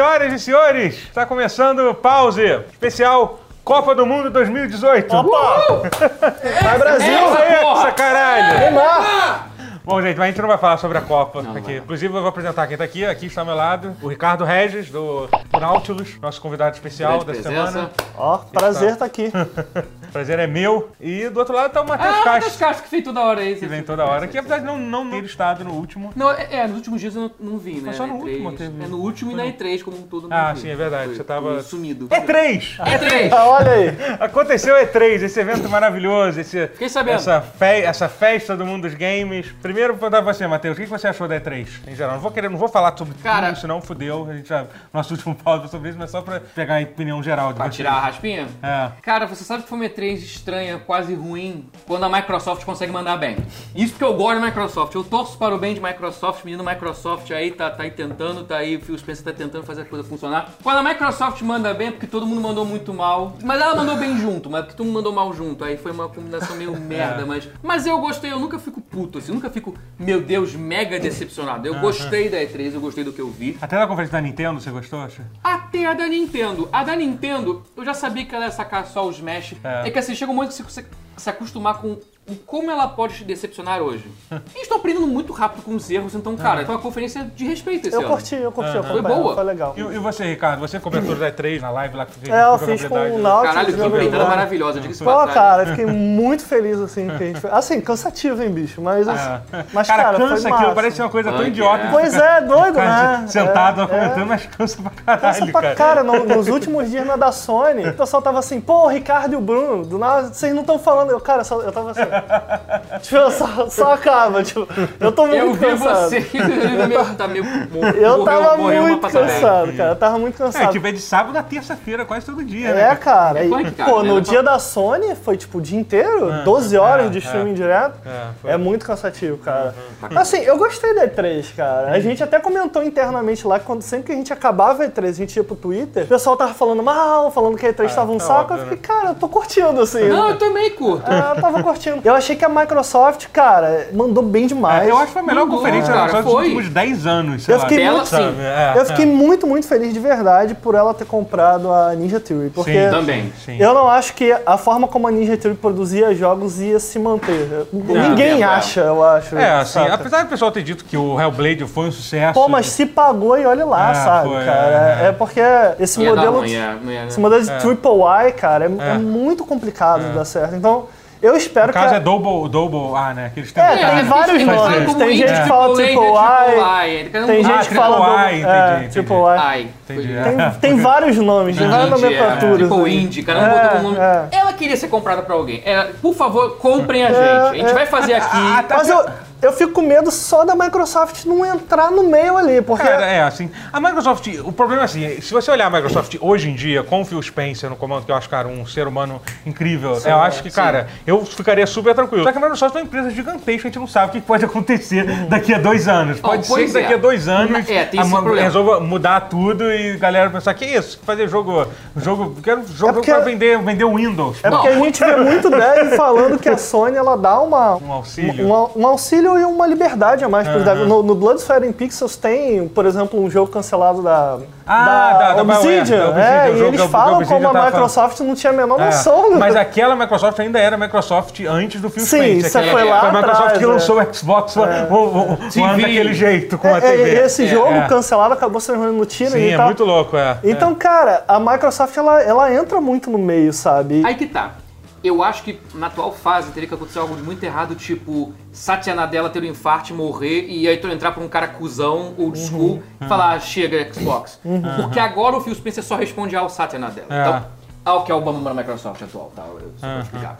Senhoras e senhores, está começando o Pause Especial Copa do Mundo 2018. Opa! Vai Brasil! Essa caralho! Neymar! Bom, gente, mas a gente não vai falar sobre a Copa aqui. Inclusive, eu vou apresentar quem tá aqui. Aqui está ao meu lado o Ricardo Regis, do Nautilus, nosso convidado especial Grande da presença. semana. Ó, prazer estar aqui. Prazer é meu. E do outro lado tá o Matheus Ah, Matheus Castro, Castro, que vem toda hora aí. que vem toda hora. Que apesar de não, não ter estado no último. Não, é, é, nos últimos dias eu não, não vi, né? só no último E3. teve- É no último e na E3 como um todo. não Ah, sim, é verdade, Foi- você tava- foi Sumido. É três! E3! Ah, Olha aí. Aconteceu o E3, esse evento maravilhoso, esse, Fiquei sabendo. essa, fe- essa festa do mundo dos games. Primeiro, vou dar pra você, Matheus, o que você achou da E3 em geral? Não vou, querer, não vou falar sobre Cara- tudo, senão fudeu. A gente já, nosso último pausa sobre isso, mas só pra pegar a opinião geral de Pra tirar a raspinha? É. Cara, você sabe que foi uma E3 estranha, quase ruim, quando a Microsoft consegue mandar bem. Isso porque eu gosto da Microsoft. Eu torço para o bem de Microsoft, menino Microsoft aí tá, tá aí tentando, tá aí, o Phil Spencer tá tentando fazer a coisa funcionar. Quando a Microsoft manda bem, é porque todo mundo mandou muito mal. Mas ela mandou bem junto, mas é porque todo mundo mandou mal junto. Aí foi uma combinação meio merda, mas. Mas eu gostei, eu nunca fico puto, assim, nunca fico, meu Deus, mega decepcionado. Eu gostei da E3, eu gostei do que eu vi. Até na conferência da Nintendo, você gostou? acha? Até a da Nintendo. A da Nintendo, eu já sabia que ela ia sacar só os Smash. É. É, que assim, chega um momento que você consegue se acostumar com como ela pode te decepcionar hoje. Eles estão aprendendo muito rápido com os erros, então, cara, foi uma conferência de respeito esse Eu ano. curti, eu curti. eu Foi boa. Foi legal. E, e você, Ricardo? Você comentou da E3 na live lá que fez É, eu com fiz com o né? Nautilus. Caralho, que empreitada maravilhosa, diga-se Pô, cara, eu fiquei muito feliz, assim, que a gente fez. Assim, cansativo, hein, bicho? Mas, assim, mas cara, cara, cansa foi aquilo, parece uma coisa tão idiota. é. Pois é, doido, né? Sentado É, comentando, mas cansa pra caralho, Cansa pra cara. cara, no- nos últimos dias na da Sony, o pessoal tava assim, pô, o Ricardo e o Bruno, do nada, vocês não estão falando. Eu, cara, só- eu tava assim. tipo, só, só acaba, tipo, eu tô muito Eu vi cansado. você, meio, tá meio mor- Eu morreu- tava morreu muito cansado, cara. Eu tava muito É, cansado. tipo, é de sábado a terça-feira, quase todo dia, né? É, cara. É E, cara, pô, né? no Não é dia da Sony foi tipo o dia inteiro, É, 12 horas é, de é. streaming direto. É. É muito cansativo, cara. Assim, eu gostei da E3, cara. A gente até comentou internamente lá que quando sempre que a gente acabava a E3, a gente ia pro Twitter, o pessoal tava falando mal, falando que a E3 tava um tá saco. óbvio, eu fiquei, cara, eu tô curtindo, assim. Não, eu também curto. É, eu tava curtindo. Eu achei que a Microsoft, cara, mandou bem demais. É, eu acho que foi a melhor Mandou, conferência cara, só dos foi. últimos 10 anos, sei Eu fiquei Dela, muito-? É, Eu fiquei é. muito, muito feliz de verdade por ela ter comprado a Ninja Theory. Porque Sim, Também. Sim. Eu não acho que a forma como a Ninja Theory produzia jogos ia se manter. Ninguém tempo, é. acha, eu acho. É, assim, saca? apesar do pessoal ter dito que o Hellblade foi um sucesso. Pô, mas se pagou e olha lá, É, sabe, foi, cara? é, É, porque esse modelo, é, não ia- esse modelo de É. Triple Y, cara, é, é muito complicado de dar certo. Então, eu espero No caso que. é Double, double A, né? Que eles É, tentaram. tem vários nomes. Tem gente que fala Triple A, I, Tem gente que fala. É. Triple foi- Tem, tem vários nomes, tem várias é, nomenclaturas. Triple aí. Indie, É, nome. é. Ela queria ser comprada pra alguém. Por favor, comprem a gente. É, a gente é. vai fazer aqui. Ah, tá. Mas eu, eu fico com medo só da Microsoft não entrar no meio ali, porque. Cara, é assim. A Microsoft, o problema é assim, se você olhar a Microsoft hoje em dia, com o Phil Spencer no comando, que eu acho, cara, um ser humano incrível, eu acho que, cara, eu ficaria super tranquilo. Só que a Microsoft é uma empresa gigantesca, a gente não sabe o que pode acontecer daqui a dois anos. Pode ser pois que daqui é. a dois anos É, tem a esse Ma- problema. resolva mudar tudo e a galera pensar, que isso? Fazer jogo, jogo, quero jogo É porque- pra vender, vender Windows. É porque a gente vê muito dev falando que a Sony ela dá uma, Um auxílio. um, um auxílio e uma liberdade a mais devs. No, no Bloodsphere in Pixels tem, por exemplo, um jogo cancelado da, Ah, da- da da Obsidian, é, e eles falam Obsidian como a tava Microsoft não tinha a menor É, noção. Mas aquela Microsoft ainda era Microsoft antes do Phil Sim, Spencer. isso que foi lá Foi a Microsoft atrás, que é. lançou o Xbox One, o, o, o daquele jeito, com a É, TV. é, esse É, jogo é. cancelado acabou se transformando no tiro Sim, e é tal. muito louco, é. Então, cara, a Microsoft ela, ela entra muito no meio, sabe? Aí que tá. Eu acho que na atual fase teria que acontecer algo de muito errado, tipo Satya Nadella ter um infarto e morrer, e aí tu entrar pra um cara cuzão, old Uhum. school, e falar, "Ah, chega Xbox. Porque agora o Phil Spencer só responde ao Satya Nadella. É. Então, ao que é o Obama na Microsoft atual, tá? Eu só vou explicar.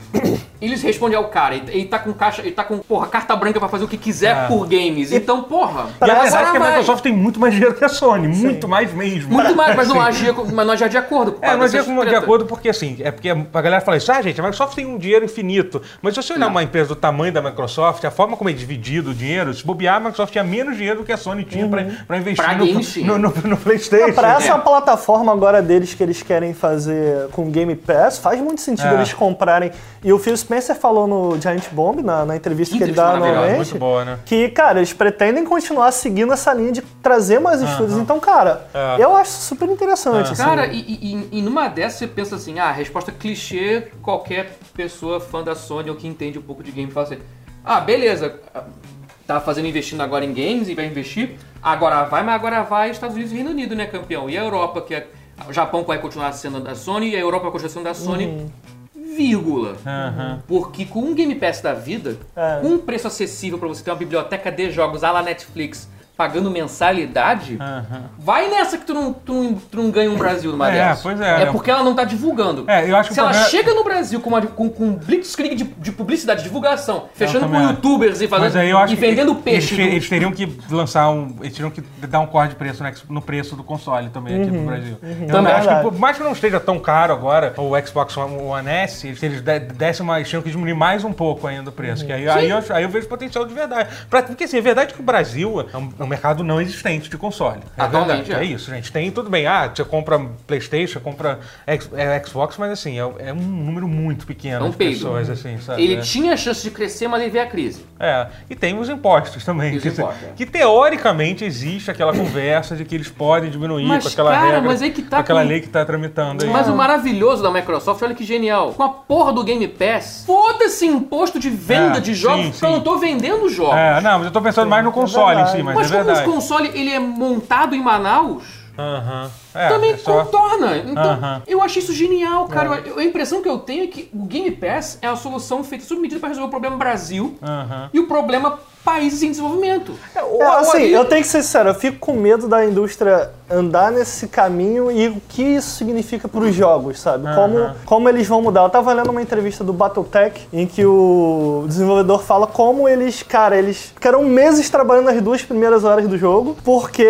Eles respondem ao cara, ele, ele tá com caixa, ele tá com, porra, carta branca pra fazer o que quiser É. por games. Então, porra. E a verdade é que a. Microsoft tem muito mais dinheiro que a Sony, muito mais mesmo. Muito mais, mas não agia, com- mas não agia de acordo. É, causa mas é como de acordo porque assim, é porque a galera fala isso, ah, gente, a Microsoft tem um dinheiro infinito. Mas se você olhar Não. uma empresa do tamanho da Microsoft, a forma como é dividido o dinheiro, se bobear, a Microsoft tinha menos dinheiro do que a Sony tinha pra, pra investir Pra no, games, sim. no, no, no PlayStation. Pra essa É. plataforma agora deles que eles querem fazer com o Game Pass, faz muito sentido É. eles comprarem. E o Phil Spencer falou no Giant Bomb, na, na entrevista que ele dá anualmente, boa, né? que, cara, eles pretendem continuar seguindo essa linha de trazer mais estúdios. Então, cara, É. eu acho super interessante. assim. Cara, e, e- e numa dessas você pensa assim, ah, resposta clichê, qualquer pessoa fã da Sony ou que entende um pouco de game fala assim, ah, beleza, tá fazendo investindo agora em games e vai investir, agora vai, mas agora vai Estados Unidos e Reino Unido, né, campeão? E a Europa, que é. O Japão vai continuar sendo da Sony e a Europa vai continuar sendo da Sony. Vírgula. Aham. Porque com um Game Pass da vida, É. com um preço acessível pra você ter uma biblioteca de jogos à la Netflix, pagando mensalidade, Aham. vai nessa que tu não, tu não, tu não ganha um Brasil numa É, dessas. pois é, É né? porque ela não tá divulgando. É, eu acho que Se ela problema- chega no Brasil com, uma, com, com um blitzkrieg de, de publicidade, divulgação, fechando com acho. youtubers e, fazendo, Mas aí eu acho e que vendendo eles, peixe. te- do- eles teriam que lançar um. Eles teriam que dar um corte de preço no, no preço do console também aqui no Brasil. Eu Também. acho que, por mais que não esteja tão caro agora, o Xbox One S, eles- se eles de- dessem mais, tinham que diminuir mais um pouco ainda o preço. Que aí, aí, eu, aí eu vejo potencial de verdade. Pra- porque assim, é verdade que o Brasil é um, é um mercado não existente de console. É Atualmente, verdade. é. É isso, gente. Tem tudo bem. Ah, você compra Playstation, compra X- é, Xbox, mas assim, é, é um número muito pequeno É um de peido. pessoas, assim, sabe? Ele É. tinha chance de crescer, mas ele veio a crise. É, e tem os impostos também. Que, impostos, é. que teoricamente existe aquela conversa de que eles podem diminuir Mas, com aquela cara, regra, mas aí que tá com aquela com- lei que tá tramitando aí. Mas o maravilhoso da Microsoft, olha que genial. Com a porra do Game Pass, foda-se imposto de venda É, de jogos, sim, porque eu sim. não tô vendendo jogos. É, não, mas eu tô pensando mais no console em si, mas, mas é como o console ele é montado em Manaus, Aham. É, também é só... contorna. Então, eu achei isso genial, cara. Eu- a impressão que eu tenho é que o Game Pass é a solução feita sob medida para resolver o problema Brasil e o problema países em desenvolvimento. É, assim, eu tenho que ser sincero, eu fico com medo da indústria andar nesse caminho e o que isso significa para os jogos, sabe? Como, como eles vão mudar. Eu tava lendo uma entrevista do Battletech em que o desenvolvedor fala como eles, cara, eles ficaram meses trabalhando nas duas primeiras horas do jogo porque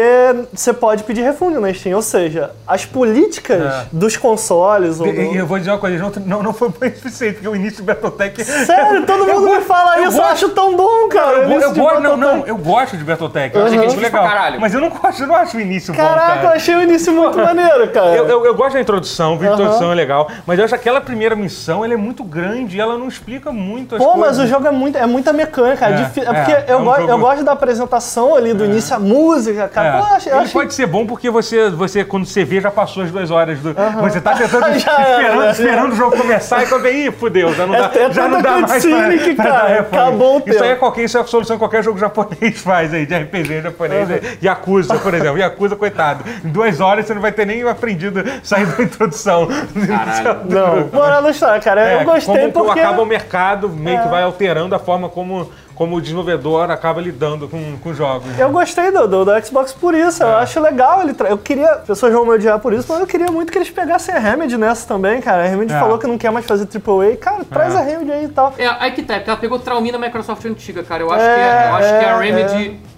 você pode pedir refúndio na Steam. Ou seja, as políticas É. dos consoles. Ou E, do- eu vou dizer uma coisa, não, não, não foi bem suficiente, porque o início do Battletech... Sério, todo Eu mundo me fala eu isso, eu acho tão bom, cara. Eu, eu gosto, não, não, eu gosto de Battletech, eu acho Uhum. muito Difícil pra legal. caralho. Mas eu não gosto, eu não acho o início bom, Caraca, cara. eu achei o início muito maneiro, cara. Eu, eu, eu gosto da introdução, a introdução é legal, mas eu acho que aquela primeira missão ela é muito grande e ela não explica muito as Pô, coisas. mas o jogo é, muito, é muita mecânica. É, É, difí- é é, porque é eu, um go- jogo- eu gosto da apresentação ali, do início, a música, cara. É. Pô, eu achei, Ele achei- pode ser bom porque você, você, quando você vê, já passou as duas horas do. Você tá tentando, esperando, já esperando era. o jogo começar e quando vem, ih, fudeu, já não É- dá, é já não dá mais cutscene que, pra cara, acabou o Isso aí tempo. é qualquer, isso é a solução que qualquer jogo japonês faz aí, de RPG japonês. Uhum. Yakuza, por exemplo. Yakuza, coitado. Em duas horas você não vai ter nem aprendido sair da introdução. Caralho. Não, moral da história, cara. É, eu gostei como porque... acaba o mercado, meio que É. vai alterando a forma como, como o desenvolvedor acaba lidando com, com jogos. Eu gostei do, do, do Xbox por isso, É. eu acho legal ele. tra- Eu queria. As pessoas vão me odiar por isso, mas eu queria muito que eles pegassem a Remedy nessa também, cara. A Remedy É. falou que não quer mais fazer AAA. Cara, traz É. a Remedy aí e tal. É, aí que tá, é porque ela pegou traumina da Microsoft antiga, cara. Eu acho, É, que, é- eu acho que a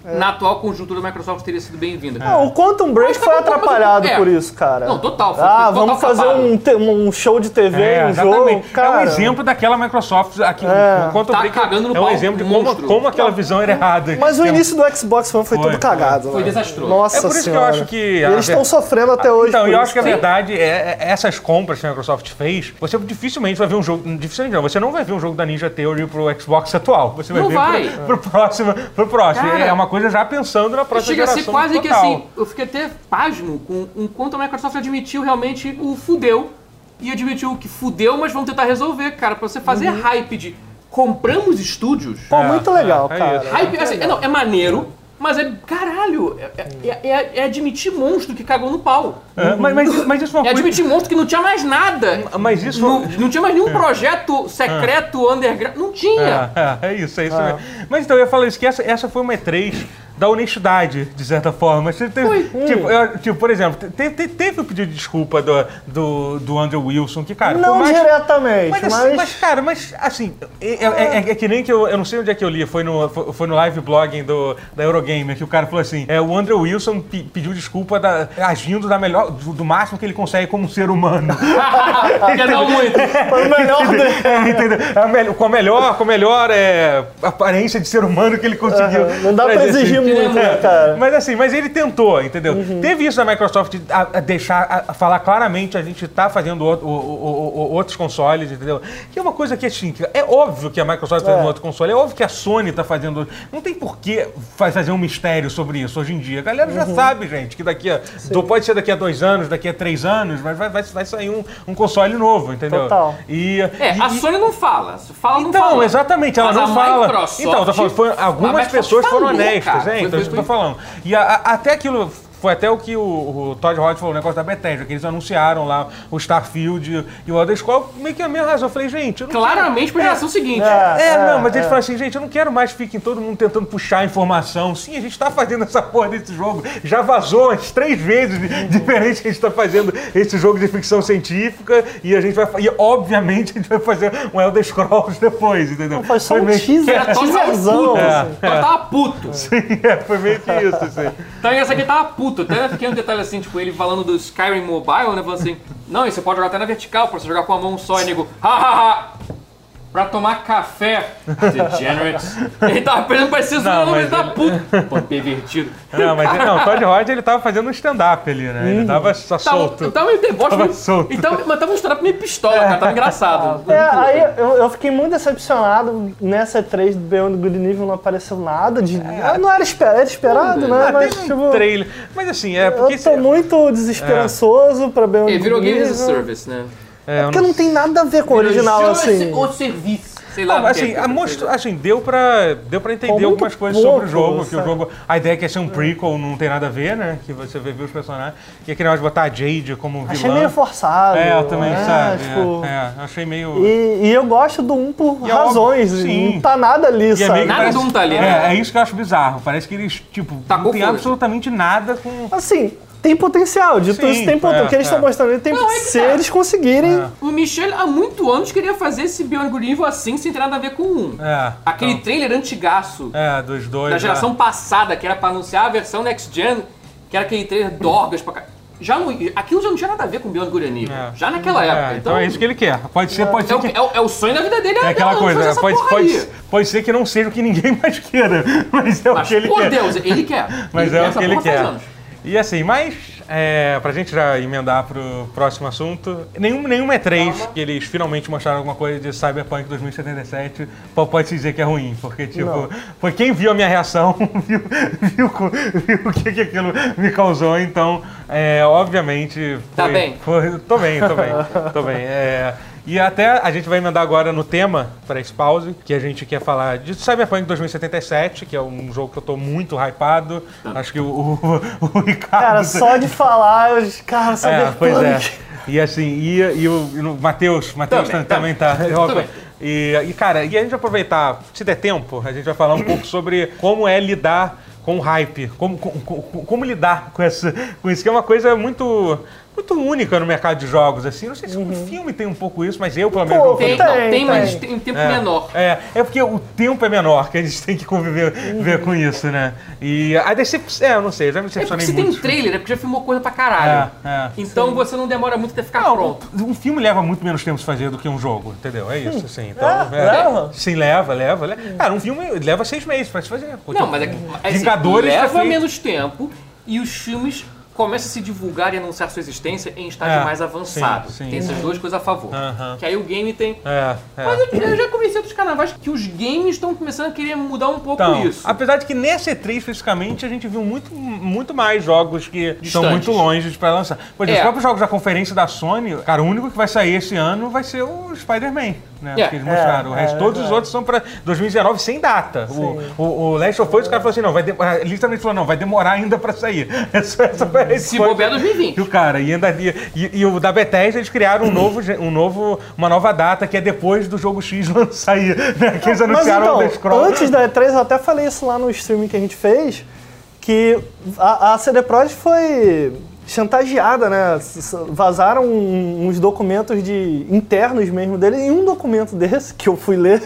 é, na atual conjuntura da Microsoft, teria sido bem-vinda. Ah, o Quantum Break tá foi atrapalhado é. por isso, cara. Não, total, foi Ah, total vamos fazer um, um show de TV, É, um exatamente. jogo. Cara, é um exemplo daquela Microsoft aqui. É. Enquanto Tá eu brinco, cagando no É um exemplo de como, como aquela visão era errada. Mas o É- início do Xbox One foi, Foi, tudo cagado. foi né? desastroso. Nossa É por isso que eu Senhora. acho que eles estão ver- sofrendo até hoje. Então, eu acho que a Sim. verdade é, é essas compras que a Microsoft fez, você dificilmente vai ver um jogo. Dificilmente não, você não vai ver um jogo da Ninja Theory pro Xbox atual. Você vai Não ver vai. Pro, pro próximo. Pro próximo. Cara, é uma coisa já pensando na próxima Chega a geração. ser quase que assim, eu fiquei até pasmo com o quanto a Microsoft admitiu realmente o fudeu. E admitiu que fudeu, mas vamos tentar resolver, cara. Pra você fazer hype de compramos estúdios. Pô, É, muito legal, é, é cara. isso. Hype, assim, é, não, é maneiro, mas é caralho. É, é- é- é admitir monstro que cagou no pau. É, mas, mas, isso- mas isso é uma É coisa. admitir monstro que não tinha mais nada. Mas isso. Não, não tinha mais nenhum projeto secreto, underground. Não tinha. É, é, é isso, é isso mesmo. Mas então eu ia falar isso, que essa, essa foi uma E3 da honestidade, de certa forma. Teve- Foi. tipo, eu- tipo, por exemplo, te- te- teve o pedido de desculpa do, do, do Andrew Wilson, que, cara, Não mais, diretamente, Mas, mas... assim, mas, cara, mas assim, é, é- é- é que nem que eu, eu não sei onde é que eu li, foi no, foi, foi no live blogging do, da Eurogamer, que o cara falou assim: é, o Andrew Wilson pe- pediu desculpa da- agindo da melhor, do, do máximo que ele consegue como ser humano. Quer dar muito. Foi o melhor do... É, entendeu? A mel- com a melhor, com a melhor é, aparência de ser humano que ele conseguiu. Aham. Não dá pra exigir assim. Muito, cara? Mas assim, mas ele tentou, entendeu? Teve isso da Microsoft a, a deixar, a, falar claramente, a gente tá fazendo o- o- o- o- outros consoles, entendeu? Que é uma coisa que assim, que é óbvio que a Microsoft tá fazendo É. outro console, é óbvio que a Sony tá fazendo. Não tem por que fa- fazer um mistério sobre isso hoje em dia. A galera já sabe, gente, que daqui a. do- Pode ser daqui a dois anos, daqui a três anos, mas vai, vai, vai sair um, um console novo, entendeu? Total. E, É, e- a Sony não fala. Fala, não então, fala. exatamente, ela Mas não a fala. Microsoft- então, tô falando, foi- algumas pessoas foram falou, honestas, cara. É, Foi- então isso que eu tô falando. E a- a- até aquilo. Foi até o que o, o Todd Howard falou, o negócio da Bethesda, que eles anunciaram lá o Starfield e o Elder Scrolls, meio que a minha razão. Eu falei, gente, eu não Claramente, pra É. geração seguinte. É. é, não, mas eles é. falam assim, gente, eu não quero mais que fiquem todo mundo tentando puxar informação. Sim, a gente tá fazendo essa porra desse jogo. Já vazou umas três vezes de- diferente que a gente tá fazendo esse jogo de ficção científica e a gente vai. E obviamente a gente vai fazer um Elder Scrolls depois, entendeu? Foi só um meio teaser, teaserzão. puto. assim. Todd tava puto. É, foi meio que isso, assim. Então que ele tava puto. Até fiquei um detalhe assim, tipo, ele falando do Skyrim Mobile, né? Falando assim, não, e você pode jogar até na vertical, pra você jogar com a mão só, e nego, ha ha ha! Pra tomar café, degenerates. Ele tava pensando parecer Não, zoando, mas mas ele tava puto. Pô, pervertido. Não, mas não, o Todd Howard ele tava fazendo um stand-up ali, né? Ele tava só Tava, solto. tava meio deboche, Tava meio- solto. e tava- mas tava um stand-up meio pistola, cara. Tava engraçado. É, aí eu, eu fiquei muito decepcionado nessa E3 do Beyond Good and Evil não apareceu nada de. Ah, Não era, esper- era esperado, né? Ah, Mas, tipo, um trailer. Mas assim, é porque. eu tô muito desesperançoso pra Beyond Ele virou Good and Games as a Evil. Service, né? É, eu Porque não tem nada a ver com o original, assim. O serviço. Sei lá. Não, que assim, é, a most- assim, deu pra, deu pra entender algumas coisas pouco, sobre o jogo, que o jogo, a ideia é que ia ser um prequel, não tem nada a ver, né? Que você vê, vê os personagens. E aquele negócio de botar a Jade como vilã. Achei meio forçado. É, eu também, né? sabe? Tipo, É, é, achei meio... E, e eu gosto do 1 por E é razões. óbvio, sim. Não tá nada ali, E é sabe? meio que Nada parece- do um tá ali, é, né? é isso que eu acho bizarro. Parece que eles, tipo, Tacou não tem foda. absolutamente nada com... Assim, tem potencial. Dito Sim, isso, tem potencial. é, o que eles é. estão mostrando ali tem Não, é que Se tá. eles conseguirem. O Michel há muito anos queria fazer esse Evil assim, sem ter nada a ver com um. É, Aquele então, trailer antigaço É, dos dois. da geração passada, que era pra anunciar a versão Next Gen, que era aquele trailer dorgas pra cá. Já não, aquilo já não tinha nada a ver com Beyond Good. É. Já naquela É, época. então é isso que ele quer. Pode ser, pode é, ser o, que... é o- é o sonho da vida dele É aquela coisa, fazer né? essa pode, porra pode, aí. pode ser que não seja o que ninguém mais queira, mas é o Mas, que ele por quer. Deus, ele quer. Mas Ele é quer o que ele quer. E assim, mas é, pra gente já emendar pro próximo assunto, nenhum, nenhum E3 que eles finalmente mostraram alguma coisa de Cyberpunk 2077 po- pode se dizer que é ruim, porque tipo, Não. foi quem viu a minha reação, viu, viu, co- viu o que, que aquilo me causou, então, é, obviamente... Tá foi- bem. foi- tô bem, tô bem, tô bem. é, e até a gente vai emendar agora no tema para esse pause, que a gente quer falar de Cyberpunk 2077, que é um jogo que eu tô muito hypado. Acho que o, o, o Ricardo. Cara, só de falar, eu. Cara, É, Cyberpunk. pois é. E assim, e, e o, o Matheus, Matheus Também, também, tá. Também. E, e, cara, e a gente vai aproveitar, se der tempo, a gente vai falar um pouco sobre como é lidar com o hype, como, como, como- como lidar com, essa, com isso, que é uma coisa muito, muito única no mercado de jogos, assim. Não sei se o filme tem um pouco isso, mas eu, pelo menos, não Tem, não, Tem, tem, mas tem. um tempo é, menor. É, é porque o tempo é menor, que a gente tem que conviver ver com isso, né? E a decepção. É, eu não sei, eu já me É porque decepcionei se tem muito. trailer, é porque já filmou coisa pra caralho. É, é. Então você não demora muito até ficar Não, pronto. um filme leva muito menos tempo de fazer do que um jogo, entendeu? É isso, assim. Então, É, leva? Sim, leva, leva, leva. Cara, um filme leva seis meses pra se fazer. Não, mas é que assim, Vingadores leva feito- menos tempo e os filmes começam a se divulgar e anunciar sua existência em estágio É, mais avançado. sim, sim. Tem essas duas coisas a favor. Aham. Que aí o game tem. É, é. Mas eu, eu já conversei outros carnavais que os games estão começando a querer mudar um pouco Então, isso. apesar de que nesse E3 especificamente a gente viu muito, muito mais jogos que estão Distantes. muito longe de pra lançar. Por exemplo, É. os próprios jogos da conferência da Sony, cara, o único que vai sair esse ano vai ser o Spider-Man, né? É. Que eles mostraram. o É, resto, é todos os outros são pra 2019 sem data. O, o, o Last of Us, os caras falaram assim, não, vai de... literalmente falou, não, vai demorar ainda pra sair. Essa, essa foi a Se bobear 2020. que o cara, e ainda e, e, e o da Bethesda eles criaram um novo, um novo, uma nova data que é depois do jogo X sair, né? Que eles Mas anunciaram então, o antes da E3, eu até falei isso lá no streaming que a gente fez, que a, a CD Projekt foi chantageada, né? Vazaram uns documentos de internos mesmo dele. Em um documento desse, que eu fui ler,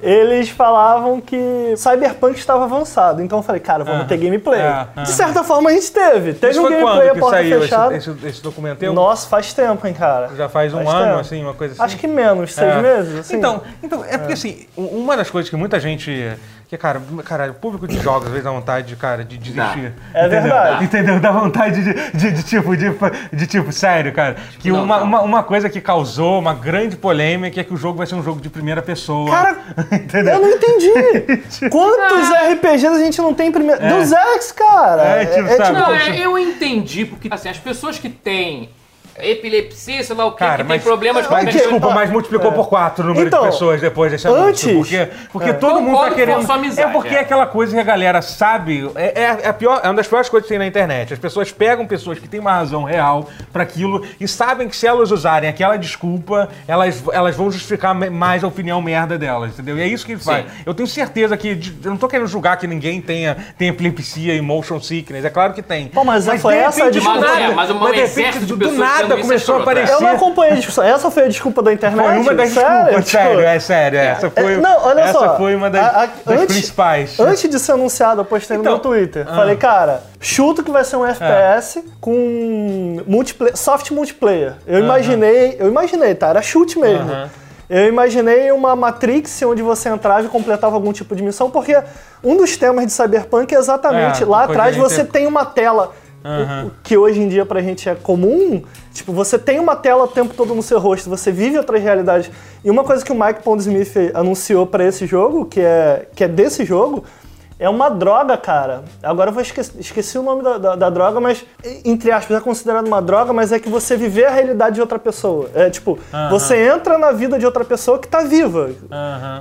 eles falavam que Cyberpunk estava avançado. Então eu falei, cara, vamos Ah, ter gameplay. é, De certa forma a gente teve. Teve Isso um gameplay a porta saiu esse, fechada. esse, esse documento? Eu- Nossa, faz tempo, hein, cara. Já faz um Faz ano, tempo. assim, uma coisa assim? Acho que menos, seis É. meses. Assim. Então, então, é porque assim, u- uma das coisas que muita gente Porque, cara, cara, o público de jogos, às vezes, dá vontade, de, cara, de desistir. É Entendeu? verdade. Entendeu? Dá vontade de, de, de tipo, de, de tipo, sério, cara. Que Não, uma, não. uma, uma coisa que causou uma grande polêmica é que o jogo vai ser um jogo de primeira pessoa. Cara, entendeu? eu não entendi. Quantos RPGs a gente não tem em primeiro? Deus Ex, cara. É, tipo, sabe? Não, Poxa. é, eu entendi, porque assim, as pessoas que têm epilepsia, sei lá o que, Cara, que tem mas- problemas com Mas Mas, desculpa, mas multiplicou é. por quatro o número Então, de pessoas depois desse anúncio. antes- Porque, porque É. todo mundo tá Concordo querendo. amizade, é porque é. é aquela coisa que a galera sabe. É, é, é a pior, é uma das piores coisas que tem na internet. As pessoas pegam pessoas que têm uma razão real pra aquilo e sabem que se elas usarem aquela desculpa, elas, elas vão justificar mais a opinião merda delas, entendeu? E é isso que ele faz. Eu tenho certeza que. Eu não tô querendo julgar que ninguém tenha, tenha epilepsia e motion sickness. É claro que tem. Pô, mas foi de essa a desculpa. nada, Mas é, mas um mas de exército repente, do pessoas nada é começou a é. aparecer. Eu não acompanhei a discussão. Essa foi a desculpa da internet? Foi uma das Sério? desculpas, Tipo, sério, é sério. Essa foi, É, não, olha essa só. foi uma das, A- a- das antes- principais. Antes de ser anunciado, eu postei no Então, meu Twitter. ah. Falei, cara, chuto que vai ser um FPS com multiplayer, soft multiplayer. Eu imaginei, eu imaginei, tá? Era chute mesmo. Eu imaginei uma Matrix onde você entrava e completava algum tipo de missão, porque um dos temas de Cyberpunk é exatamente É, lá atrás você tem uma tela. Aham. o- Que hoje em dia pra gente é comum, tipo, você tem uma tela o tempo todo no seu rosto, você vive outras realidades. E uma coisa que o Mike Pondsmith anunciou pra esse jogo, que é, que é desse jogo, é uma droga, cara. Agora eu vou esqueci, esqueci o nome da, da- da droga, mas, entre aspas, é considerado uma droga, mas é que você viver a realidade de outra pessoa. É tipo, você entra na vida de outra pessoa que tá viva.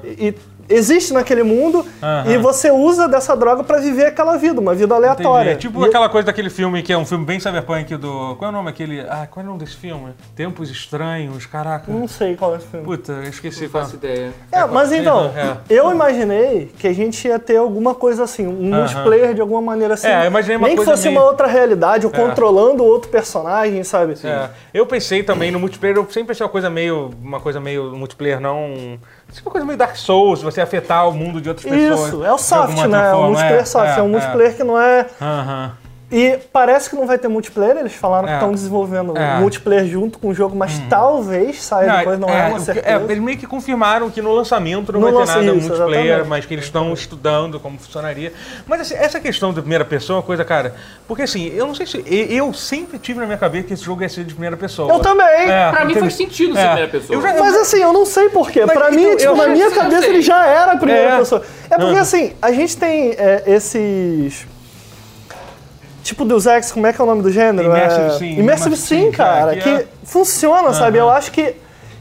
E existe naquele mundo Aham. e você usa dessa droga pra viver aquela vida, uma vida aleatória. Entendi. Tipo E- aquela coisa daquele filme que é um filme bem cyberpunk do. Qual é o nome aquele. Ah, qual é o nome desse filme? Tempos Estranhos, caraca. Não sei qual é esse filme. Puta, eu esqueci Não qual. faço ideia. É, mas então, É. eu imaginei que a gente ia ter alguma coisa assim, um multiplayer de alguma maneira assim. É, eu imaginei uma Nem que coisa fosse meio- uma outra realidade, ou controlando outro personagem, sabe? É, eu pensei também no multiplayer, eu sempre pensei uma coisa meio. Uma coisa meio multiplayer não. Tipo uma coisa meio Dark Souls, você afetar o mundo de outras pessoas. Isso, é o soft, né? É um multiplayer soft, é, um multiplayer que não é. E parece que não vai ter multiplayer, eles falaram que É. estão desenvolvendo É. multiplayer junto com o jogo, mas talvez saia depois, não é, uma o que- certeza. é, eles meio que confirmaram que no lançamento não No vai ter nada isso, multiplayer, exatamente. mas que eles estão estudando como funcionaria. Mas assim, essa questão da primeira pessoa é uma coisa, cara, porque assim, eu não sei se. Eu sempre tive na minha cabeça que esse jogo ia ser de primeira pessoa. Eu também! É, Pra mim faz sentido ser É. primeira pessoa. Eu já- Mas assim, eu não sei porquê. Mas, Pra então, mim, tipo, na minha cabeça sei. ele já era a primeira É. pessoa. É porque Aham. assim, a gente tem é, esses. Tipo Deus Ex, como é que é o nome do gênero? Immersive é... Sim, Immersive Sim, Sim, cara. Que, é- funciona, sabe? Eu acho que.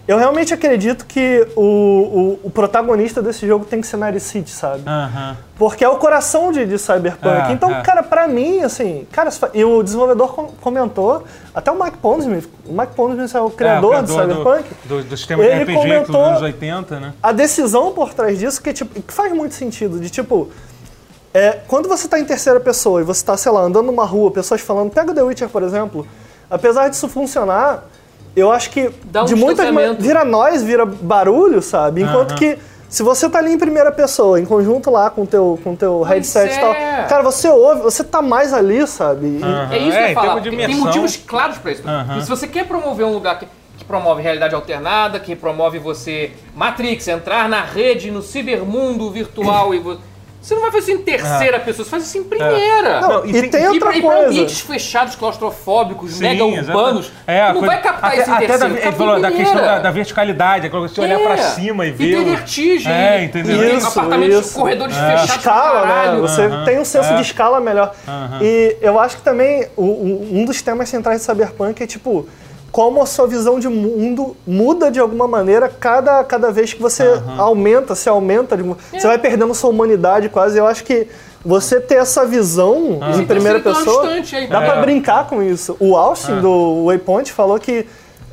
Eu realmente acredito que o, o, o protagonista desse jogo tem que ser Night City, sabe? Aham. Porque é o coração de, de Cyberpunk. É, então, é. cara, pra mim, assim, cara, e o desenvolvedor com- comentou, até o Mike Pondsmith, o Mike Pondsmith é o criador, É, o do criador Cyberpunk. Do, do, do sistema de Ele RPG comentou- dos anos 80, né? A decisão por trás disso, que, tipo, que faz muito sentido, de tipo, é, quando você tá em terceira pessoa e você tá, sei lá, andando numa rua, pessoas falando, pega o The Witcher, por exemplo, apesar disso funcionar, eu acho que Dá um de muitas distanciamento. vira nós, vira barulho, sabe? Enquanto que se você tá ali em primeira pessoa, em conjunto lá com o teu, com o teu headset e tal, é. cara, você ouve, você tá mais ali, sabe? É isso que eu É, termos de Tem motivos claros pra isso. E se você quer promover um lugar que, que promove realidade alternada, que promove você Matrix, entrar na rede, no cibermundo virtual e vo- você não vai fazer isso em terceira pessoa, você faz isso em primeira. Não, Não, e, e tem, tem- e outra pra, e pra coisa. ambientes fechados, claustrofóbicos, Sim, mega urbanos, É, não coisa- vai captar até, isso em até da, terceiro. ele capta falou da questão da, da verticalidade, de você olhar É. pra cima e E ver. ter o- vertigem. É, e- entendeu? E Isso, apartamentos, isso. corredores É. fechados escala, né? Você Aham. tem um senso É. de escala melhor. Aham. E eu acho que também o- o- um dos temas centrais de Cyberpunk é tipo como a sua visão de mundo muda de alguma maneira cada, cada vez que você aumenta, se aumenta, de- você vai perdendo sua humanidade quase. Eu acho que você ter essa visão em Sim, primeira pessoa, aí. dá É. pra brincar com isso. O Austin do Waypoint falou que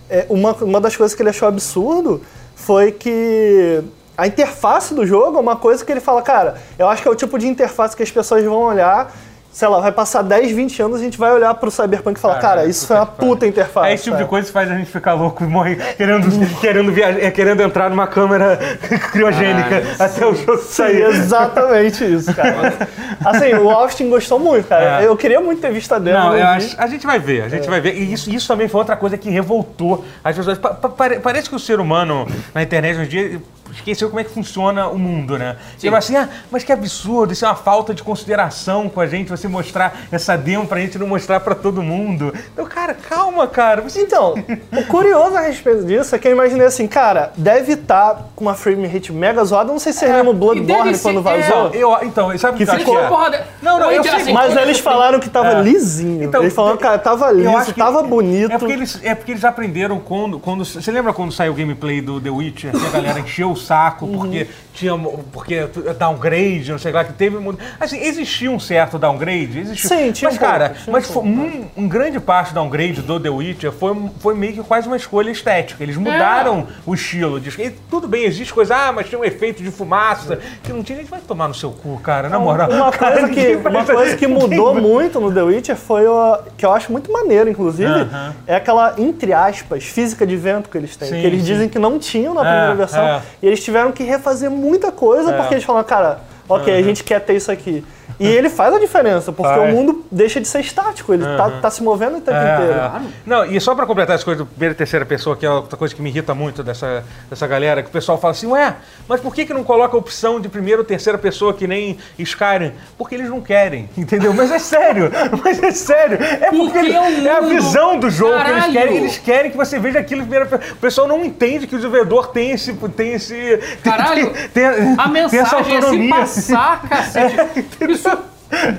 é, uma, uma das coisas que ele achou absurdo foi que a interface do jogo é uma coisa que ele fala, cara, eu acho que é o tipo de interface que as pessoas vão olhar, sei lá, vai passar 10, 20 anos, a gente vai olhar pro Cyberpunk e falar, cara, Caralho, isso foi uma puta interface. É esse tipo de coisa que faz a gente ficar louco e morrer querendo, querendo, viajar, é, querendo entrar numa câmera criogênica Ah, até o jogo Sim, sair. exatamente isso, cara. assim, o Austin gostou muito, cara. É. Eu queria muito ter visto a demo. Não, eu vi. acho, a gente vai ver, a gente É. vai ver. E isso, isso também foi outra coisa que revoltou as pessoas. Pa- pa- pare- parece que o ser humano na internet hoje em dia esqueceu como é que funciona o mundo, né? Ele vai assim, ah, mas que absurdo, isso é uma falta de consideração com a gente, você mostrar essa demo pra gente não mostrar pra todo mundo. Então, cara, calma, cara. Você... Então, o curioso a respeito disso é que eu imaginei assim, cara, deve estar com uma frame rate mega zoada. Não sei se você lembra o Bloodborne ser- quando é, vazou. Eu, então, sabe o Que que, eu ficou- é? Porra, Não, não, eu então, sei, assim, Mas quando eles falaram que tava É. lisinho. Então, eles falaram, cara, tava Eu liso, acho que- tava bonito. É porque, eles, é porque eles aprenderam quando, quando. Você lembra quando saiu o gameplay do The Witcher? Que a galera encheu o saco Uhum. porque tinha. Porque downgrade, não sei lá, que teve. Assim, existia um certo downgrade, existiu. Sim, tinha Mas, um cara, pouco, mas um um, um grande parte do downgrade do The Witcher foi, foi meio que quase uma escolha estética. Eles mudaram o estilo. De, e tudo bem, existe coisa, ah, mas tinha um efeito de fumaça que não tinha. A gente vai tomar no seu cu, cara, na moral. Uma Cara, coisa, que, uma coisa que mudou muito no The Witcher foi o que eu acho muito maneiro, inclusive, Aham. é aquela, entre aspas, física de vento que eles têm. Sim, que eles sim. dizem que não tinham na É, primeira versão. é. E eles tiveram que refazer muita coisa É. porque eles falaram, cara, ok, a gente quer ter isso aqui. E ele faz a diferença, porque Faz. o mundo deixa de ser estático, ele tá, tá se movendo o tempo É, inteiro. é. Não, e só pra completar as coisas do primeira e terceira pessoa, que é outra coisa que me irrita muito dessa, dessa galera, que o pessoal fala assim, ué, mas por que, que não coloca a opção de primeira ou terceira pessoa que nem Skyrim? Porque eles não querem, entendeu? Mas é sério, mas é sério. É porque, Porque eles- é é a visão do jogo que eles Caralho! querem. Eles querem que você veja aquilo em primeira pessoa. O pessoal não entende que o desenvolvedor tem esse. Tem esse tem- Caralho, tem, tem, A tem essa mensagem é se autonomia. passar, cacete. Isso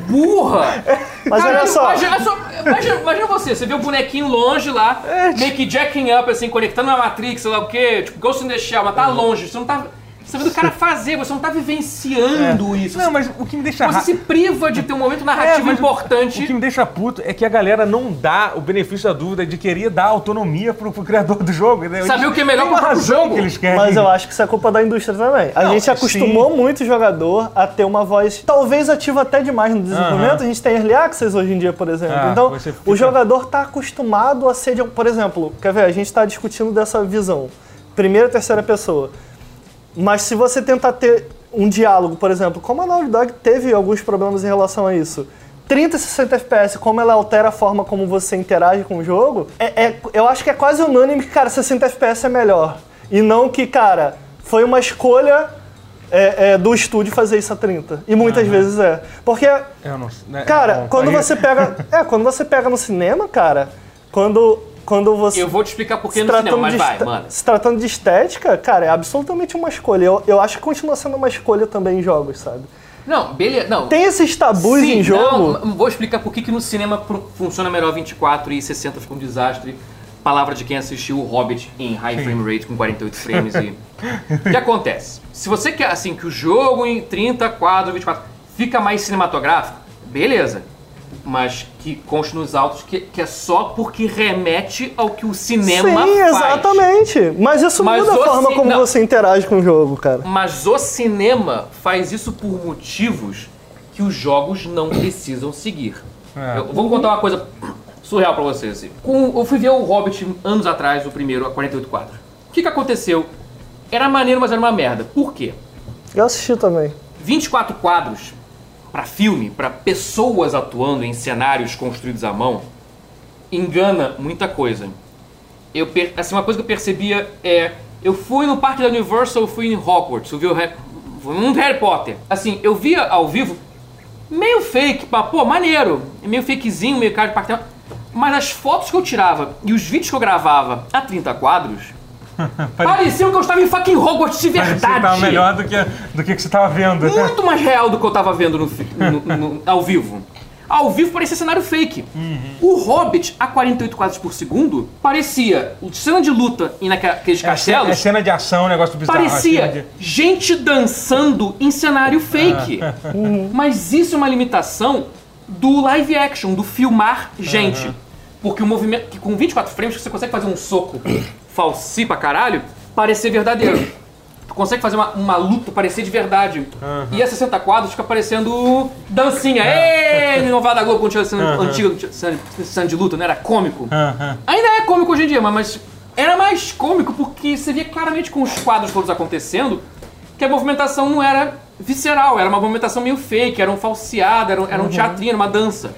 burra. Mas olha só. Imagina, só- imagina- imagina você, você vê o bonequinho longe lá, meio que jacking up, assim, conectando na Matrix, sei lá o quê, tipo Ghost in the Shell, mas tá longe. Você não tá. Você tá vendo o cara fazer, você não tá vivenciando isso. Não, mas o que me deixa Você ra- se priva de ter um momento É, narrativo o- importante. O que me deixa puto é que a galera não dá o benefício da dúvida de querer dar autonomia pro, pro criador do jogo. Né? Saber Eles- o que é melhor pro razão jogo. que eles querem. Mas eu acho que isso é culpa da indústria também. A Não, gente acostumou muito o jogador a ter uma voz, talvez ativa até demais no desenvolvimento. Aham. A gente tem early access hoje em dia, por exemplo. Ah, então, fica- o jogador está acostumado a ser, de, por exemplo, quer ver? A gente está discutindo dessa visão, primeira e terceira pessoa. Mas se você tentar ter um diálogo, por exemplo, como a Naughty Dog teve alguns problemas em relação a isso. 30 e 60 FPS, como ela altera a forma como você interage com o jogo, é, é- eu acho que é quase unânime que, cara, 60 FPS é melhor. E não que, cara, foi uma escolha é, é, do estúdio fazer isso a 30. E muitas vezes é. Porque Eu não né? Cara, quando você pega. É, quando você pega no cinema, cara, quando, quando você. Eu vou te explicar por que no cinema, mas de vai, mano. se tratando de estética, cara, é absolutamente uma escolha. Eu, eu acho que continua sendo uma escolha também em jogos, sabe? Não, beleza. Não. Tem esses tabus Sim, em jogo. Não, vou explicar por que, que no cinema funciona melhor 24 e 60 fica um desastre. Palavra de quem assistiu o Hobbit em high frame rate com 48 frames e. O que acontece? Se você quer assim que o jogo em 30 quadros, 24 fica mais cinematográfico, beleza. Mas que conste nos autos que, que é só porque remete ao que o cinema Sim, faz. exatamente. Mas isso Mas muda a forma ci- como não. você interage com o jogo, cara. Mas o cinema faz isso por motivos que os jogos não precisam seguir. É. Eu vou contar uma coisa surreal pra vocês. assim. Com- eu fui ver o Hobbit anos atrás, o primeiro, a 48 quadros. O que, que aconteceu? Era maneiro, mas era uma merda. Por quê? Eu assisti também. 24 quadros pra filme, pra pessoas atuando em cenários construídos à mão, engana muita coisa. Eu, per- assim, uma coisa que eu percebia é. Eu fui no parque da Universal, eu fui em Hogwarts, eu vi o Harry, do Harry Potter. Assim, eu via ao vivo meio fake, pá, pô, maneiro. Meio fakezinho, meio cara de parque. Mas as fotos que eu tirava e os vídeos que eu gravava a 30 quadros pareciam que eu estava em fucking Hogwarts de Parecia verdade. que tava melhor do que, do que, que você tava vendo. Muito mais real do que eu tava vendo no, no- no- ao vivo. Ao vivo parecia cenário fake. O Hobbit, a 48 quadros por segundo, parecia cena de luta e naqueles É, castelos. é cena de ação, um negócio bizarro. Parecia cena de- gente dançando em cenário fake. Mas isso é uma limitação do live action, do filmar gente. Porque o movimento, que com 24 frames você consegue fazer um soco falsi pra caralho, parecer verdadeiro. Tu consegue fazer uma, uma luta parecer de verdade. E a 60 quadros fica parecendo dancinha. Êêê! Novela da Globo, quando tinha cena antiga, cena, de luta, não era cômico. Ainda é cômico hoje em dia, mas, era mais cômico porque você via claramente com os quadros todos acontecendo que a movimentação não era visceral, era uma movimentação meio fake, era um falseado, era um, era um teatrinho, era uma dança.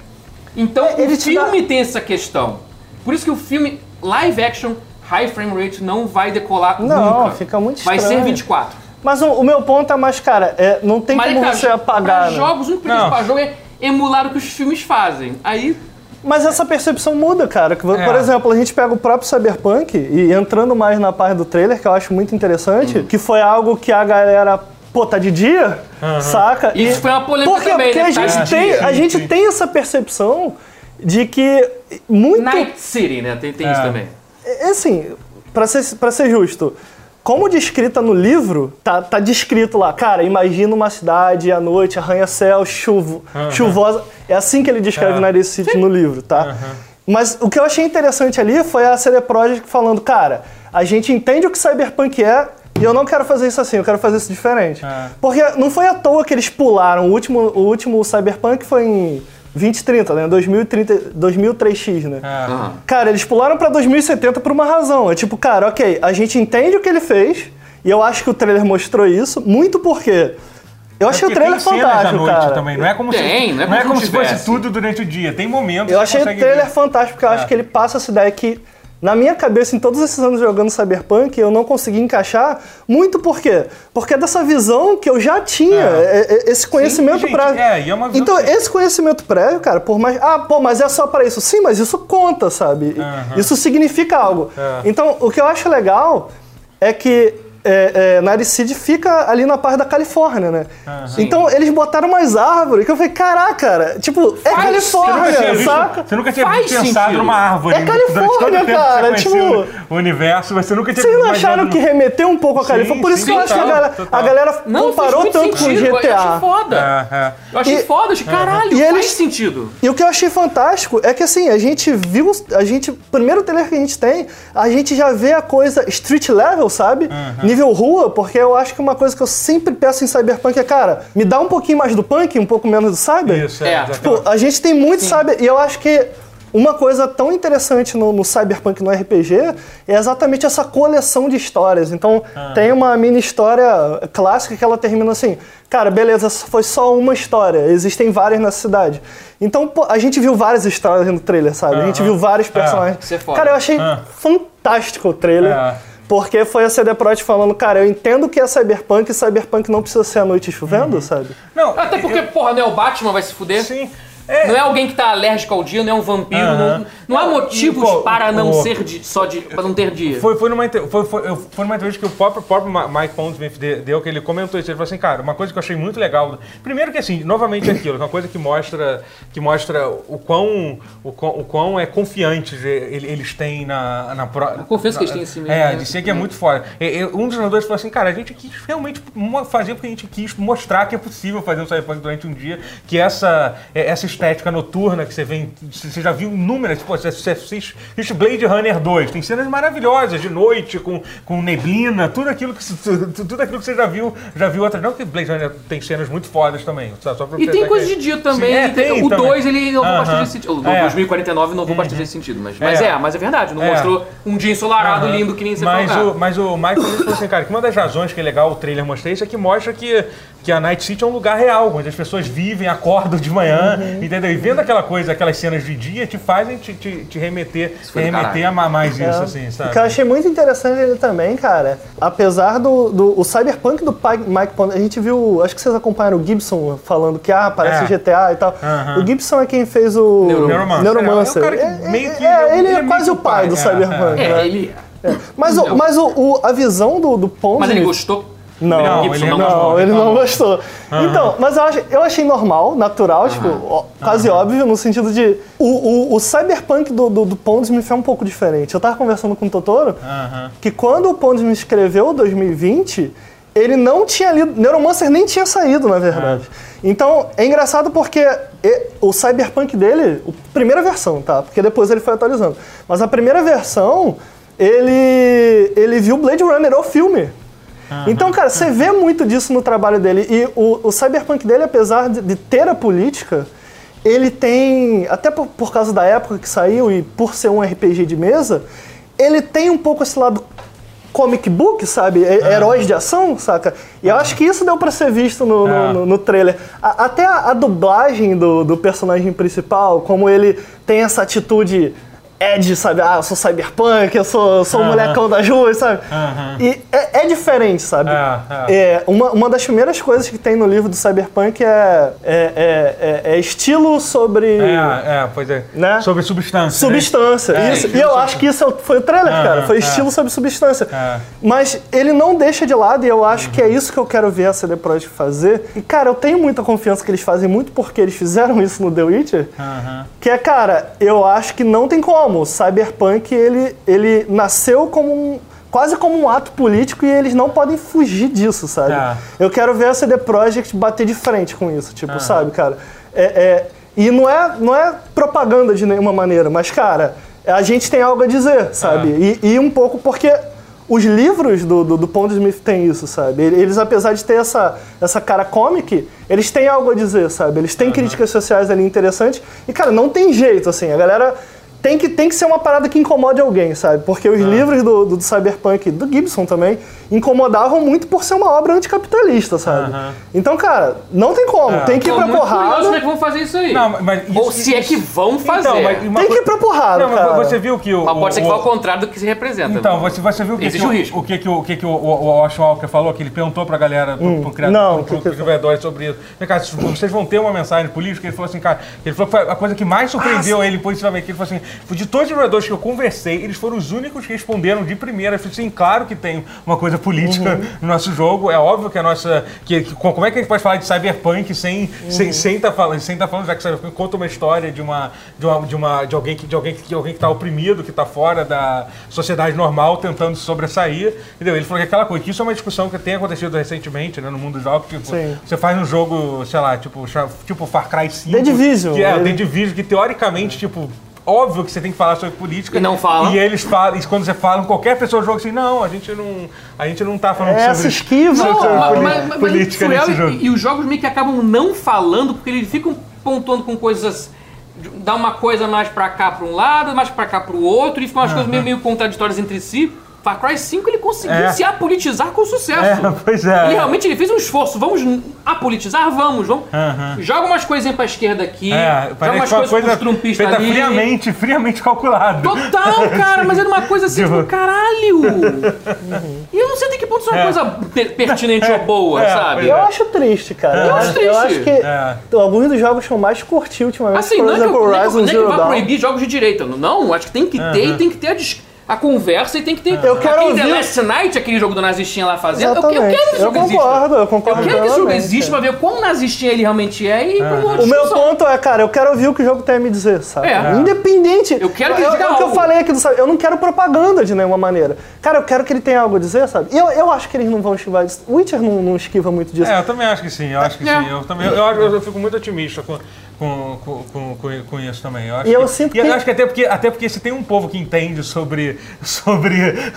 Então ele o te dá- filme tem essa questão. Por isso que o filme live action, high frame rate, não vai decolar Não, nunca. fica muito Vai ser estranho. 24. Mas o, o meu ponto é mais, cara, é, não tem Mas, como cara, você apagar. pra né? jogos, o único Não. principal jogo é emular o que os filmes fazem. Aí, Mas essa percepção muda, cara. Que, É. Por exemplo, a gente pega o próprio Cyberpunk e entrando mais na parte do trailer, que eu acho muito interessante, Hum. que foi algo que a galera. Pô, tá de dia, saca? Isso E- foi uma polêmica Por quê? também, Porque né? a gente, tem, dia. a gente sim. tem essa percepção de que muito. Night City, né? Tem, tem isso É. também. É assim, pra ser, pra ser justo, como descrita no livro, tá, tá descrito lá, cara, imagina uma cidade à noite, arranha-céu, chuvo, chuvosa. É assim que ele descreve É. Night City no livro, tá? Mas o que eu achei interessante ali foi a CD Projekt falando, cara, a gente entende o que Cyberpunk é, e eu não quero fazer isso assim, eu quero fazer isso diferente. É. Porque não foi à toa que eles pularam. O último, o último Cyberpunk foi em 2030, né? 2030, 2003X, né? É. Aham. Cara, eles pularam pra 2070 por uma razão. É tipo, cara, ok, a gente entende o que ele fez, e eu acho que o trailer mostrou isso, muito porque. Eu achei o Porque trailer fantástico, noite cara. também. Não é como Tem, se, não é não é como como se se fosse tudo durante o dia. Tem momentos Eu que achei o trailer ver. fantástico, porque eu acho É. que ele passa essa ideia que, na minha cabeça, em todos esses anos jogando Cyberpunk, eu não consegui encaixar. Muito por quê? Porque é dessa visão que eu já tinha, É. é- é- esse conhecimento gente, prévio. é, e é uma visão então, que- esse conhecimento prévio, cara, por mais. Ah, pô, mas é só pra isso. Sim, mas isso conta, sabe? Isso significa algo. É. Então, o que eu acho legal é que. É, é, City fica ali na parte da Califórnia, né? Então eles botaram umas árvores que eu falei, caraca, cara, tipo, é Faz Você Califórnia, visto- saca? Você nunca tinha Faz pensado sentido. numa árvore. É Califórnia, cara, Você tipo- o universo, mas você nunca tinha Vocês não acharam que no- remeteu um pouco a Sim, Califórnia? Por isso que eu sim, acho que a galera, a galera Não, comparou tanto muito com o sentido. Eu achei GTA. foda. É, é. Eu achei E- foda, achei, caralho, E faz eles- sentido. E o que eu achei fantástico é que assim, a gente viu, a gente, primeiro trailer que a gente tem, a gente já vê a coisa street level, sabe? Nível rua, porque eu acho que uma coisa que eu sempre peço em Cyberpunk é, cara, me dá um pouquinho mais do punk, um pouco menos do cyber. Isso, é. É. Tipo, a gente tem muito cyber, e eu acho que uma coisa tão interessante no, no Cyberpunk no RPG é exatamente essa coleção de histórias. Então, tem uma mini história clássica que ela termina assim: cara, beleza, foi só uma história, existem várias nessa cidade. Então, pô, a gente viu várias histórias no trailer, sabe? A gente viu vários personagens. Isso é. Cara, eu achei Ah. fantástico o trailer. Porque foi a CD Projekt falando, cara, eu entendo que é Cyberpunk e Cyberpunk não precisa ser à noite chovendo, Uhum. sabe? Não, Até porque, porra, não é o Batman, vai se fuder. Sim. É, Não é alguém que tá alérgico ao dia, não é um vampiro. Não, não há motivos pô, para não o- ser de, só de. para não ter dia. Foi, foi, numa, foi, foi, foi numa entrevista que o próprio, próprio Mike Pondsmith de- deu, que ele comentou isso. Ele falou assim, cara, uma coisa que eu achei muito legal. Primeiro que assim, novamente aquilo, uma coisa que mostra, que mostra o quão, o quão, o quão é confiante ele- eles têm na, na pro- A confiança que eles têm em si mesmo, É, né? de ser que é muito foda. Um dos jogadores falou assim, cara, a gente quis realmente fazer porque a gente quis mostrar que é possível fazer um Cyberpunk durante um dia, que essa, é- essa estética noturna que você vê, em- você já viu inúmeras, tipo, você você assiste Blade Runner 2, tem cenas maravilhosas de noite, com, com neblina, tudo aquilo que tudo tudo aquilo que você já viu, já viu outras. Não que Blade Runner tem cenas muito fodas também. Só, só pra E tem coisa que- de dia também. Sim, é, tem- tem o também. 2 ele inovou Aham. bastante nesse sentido. O É. 2049 inovou bastante nesse sentido. Mas, mas É. é. mas é verdade. Não É. mostrou um dia ensolarado Aham. lindo que nem você mas falou. o, mas o Michael falou assim, cara, que uma das razões que é legal o trailer mostrar isso é que mostra que, que a Night City é um lugar real, onde as pessoas vivem, acordam de manhã, Uhum. Entendeu? E vendo aquela coisa, aquelas cenas de dia, te fazem te, te, te remeter, do remeter a ma- mais isso, É. assim, O sabe? que eu achei muito interessante ele também, cara, apesar do, do o Cyberpunk do Mike Pond, a gente viu, acho que vocês acompanharam o Gibson falando que ah, parece É. GTA e tal. O Gibson é quem fez o Neuromancer. É Neuromancer. cara que meio que- é, ele é, é quase o pai do é, Cyberpunk. É, né? ele. Mas, o, mas o, o- a visão do, do Pond. Mas ele gostou. Não, Não, ele não não- ele não gostou. Então, mas eu, acho- eu achei normal, natural, tipo, ó, quase óbvio, no sentido de. O, o, o cyberpunk do, do, do Pondsmith é um pouco diferente. Eu tava conversando com o Totoro que quando o Pondsmith escreveu 2020, ele não tinha lido. Neuromancer nem tinha saído, na verdade. Então, é engraçado porque o cyberpunk dele, a primeira versão, tá? Porque depois ele foi atualizando. Mas a primeira versão, ele, ele viu Blade Runner, o filme. Então, cara, você vê muito disso no trabalho dele. E o, o cyberpunk dele, apesar de, de ter a política, ele tem, até por, por causa da época que saiu e por ser um RPG de mesa, ele tem um pouco esse lado comic book, sabe? He- Heróis de ação, saca? E eu acho que isso deu pra ser visto no, no, É. no- no trailer. A- até a, a dublagem do, do personagem principal, como ele tem essa atitude Ed, sabe? Ah, eu sou cyberpunk, eu sou, sou o molecão das ruas, sabe? E é, é diferente, sabe? É, É, uma, uma das primeiras coisas que tem no livro do cyberpunk é, é, é, é- é estilo sobre É, é, pois é. Né? Sobre substância. né? substância. É, isso. E eu sobre- acho que isso é foi o trailer, Aham, cara. Foi é. estilo sobre substância. É. Mas ele não deixa de lado, e eu acho que é isso que eu quero ver a CD Projekt fazer. E, cara, eu tenho muita confiança que eles fazem muito porque eles fizeram isso no The Witcher. Que é, cara, eu acho que não tem como. O Cyberpunk, ele, ele nasceu como um. Quase como um ato político e eles não podem fugir disso, sabe? Tá. Eu quero ver a CD Projekt bater de frente com isso, tipo, sabe, cara? É, é- e não é, não é propaganda de nenhuma maneira, mas, cara, a gente tem algo a dizer, sabe? E, e um pouco porque os livros do, do, do Pondsmith têm isso, sabe? Eles, apesar de ter essa, essa cara comic, eles têm algo a dizer, sabe? Eles têm críticas sociais ali interessantes. E, cara, não tem jeito, assim. A galera tem que, tem que ser uma parada que incomode alguém, sabe? Porque os livros do, do, do Cyberpunk, do Gibson também, incomodavam muito por ser uma obra anticapitalista, sabe? Então, cara, não tem como. É. Tem que ir pra curioso como é porrada. que vão fazer isso aí. Não, mas isso- Ou se é que vão fazer. Então, mas uma Tem que ir pra porrada, Não, mas cara. você viu que o. Mas pode ser que o- vá ao contrário do que se representa. Então, você, você viu o que, Existe que, o, risco. o que, que o, o que, que o, o, o Walker falou? Que ele perguntou pra galera, pro, pro criador, não, pro, que pro, desenvolvedores sobre isso. Vem cá, vocês vão ter uma mensagem política? Ele falou assim, cara, ele falou que foi a coisa que mais surpreendeu ele positivamente. que Ele falou assim, de todos os desenvolvedores que eu conversei, eles foram os únicos que responderam de primeira. Eu falei assim, claro que tem uma coisa política no nosso jogo. É óbvio que a nossa. Que, que- como é que a gente pode falar de cyberpunk sem sem sem tá falando, sem tá falando, já que cyberpunk conta uma história de uma de uma de, uma, de alguém que de alguém que de alguém que tá oprimido, que tá fora da sociedade normal, tentando sobressair. Entendeu? Ele falou que aquela coisa, que isso é uma discussão que tem acontecido recentemente, né, no mundo dos jogos, tipo, Sim. você faz um jogo, sei lá, tipo, tipo Far Cry 5, The Division, que é, ele- The Division, que teoricamente, tipo, óbvio que você tem que falar sobre política. E não falam. E eles falam, e quando você fala, qualquer pessoa do jogo assim, não, a gente não, a gente não tá falando Essa sobre esquiva, sobre mas, mas- mas política é- nesse jogo. E, e os jogos meio que acabam não falando, porque eles ficam pontuando com coisas. Dá uma coisa mais pra cá pra um lado, mais pra cá pro outro, e ficam umas coisas meio, meio contraditórias entre si. Far Cry 5 ele conseguiu É. se apolitizar com sucesso. É, pois é. Ele realmente ele fez um esforço. Vamos apolitizar? Vamos, vamos. Joga umas coisinhas pra esquerda aqui, É, joga umas uma coisas pros coisa trumpistas feita ali. friamente, friamente calculada. Total, cara, mas era uma coisa assim, Tipo- caralho! E eu não sei até que ponto isso é uma coisa per- pertinente ou boa, É, sabe? pois Eu acho triste, cara. Eu acho Eu triste. acho que É. alguns dos jogos que eu mais curti ultimamente, Assim, por não é que, eu, exemplo, nem que, eu- Horizon nem que eu Dawn. proibir jogos de direita. Não, acho que tem que ter e tem que ter a, a conversa e tem que ter. Eu quero aquele The ouvir- Last Night, aquele jogo do nazistinha lá fazendo. Eu, eu quero que esse Eu jogo exista. concordo, eu Eu concordo quero que esse jogo exista pra ver quão nazistinha ele realmente é e uma O meu ponto é, cara, eu quero ouvir o que o jogo tem a me dizer, sabe? É. Independente. Eu quero que ele eu, diga é o que eu falei aqui do sabe? Eu não quero propaganda de nenhuma maneira. Cara, eu quero que ele tenha algo a dizer, sabe? E eu, eu acho que eles não vão esquivar disso. O Witcher não, não esquiva muito disso. É, eu também acho que sim, eu acho que É. sim. Eu, também, eu, eu, eu fico muito otimista com, com, com, com, com- isso também. Eu acho E eu que, sinto e eu que- acho que até porque, até porque se tem um povo que entende sobre, sobre,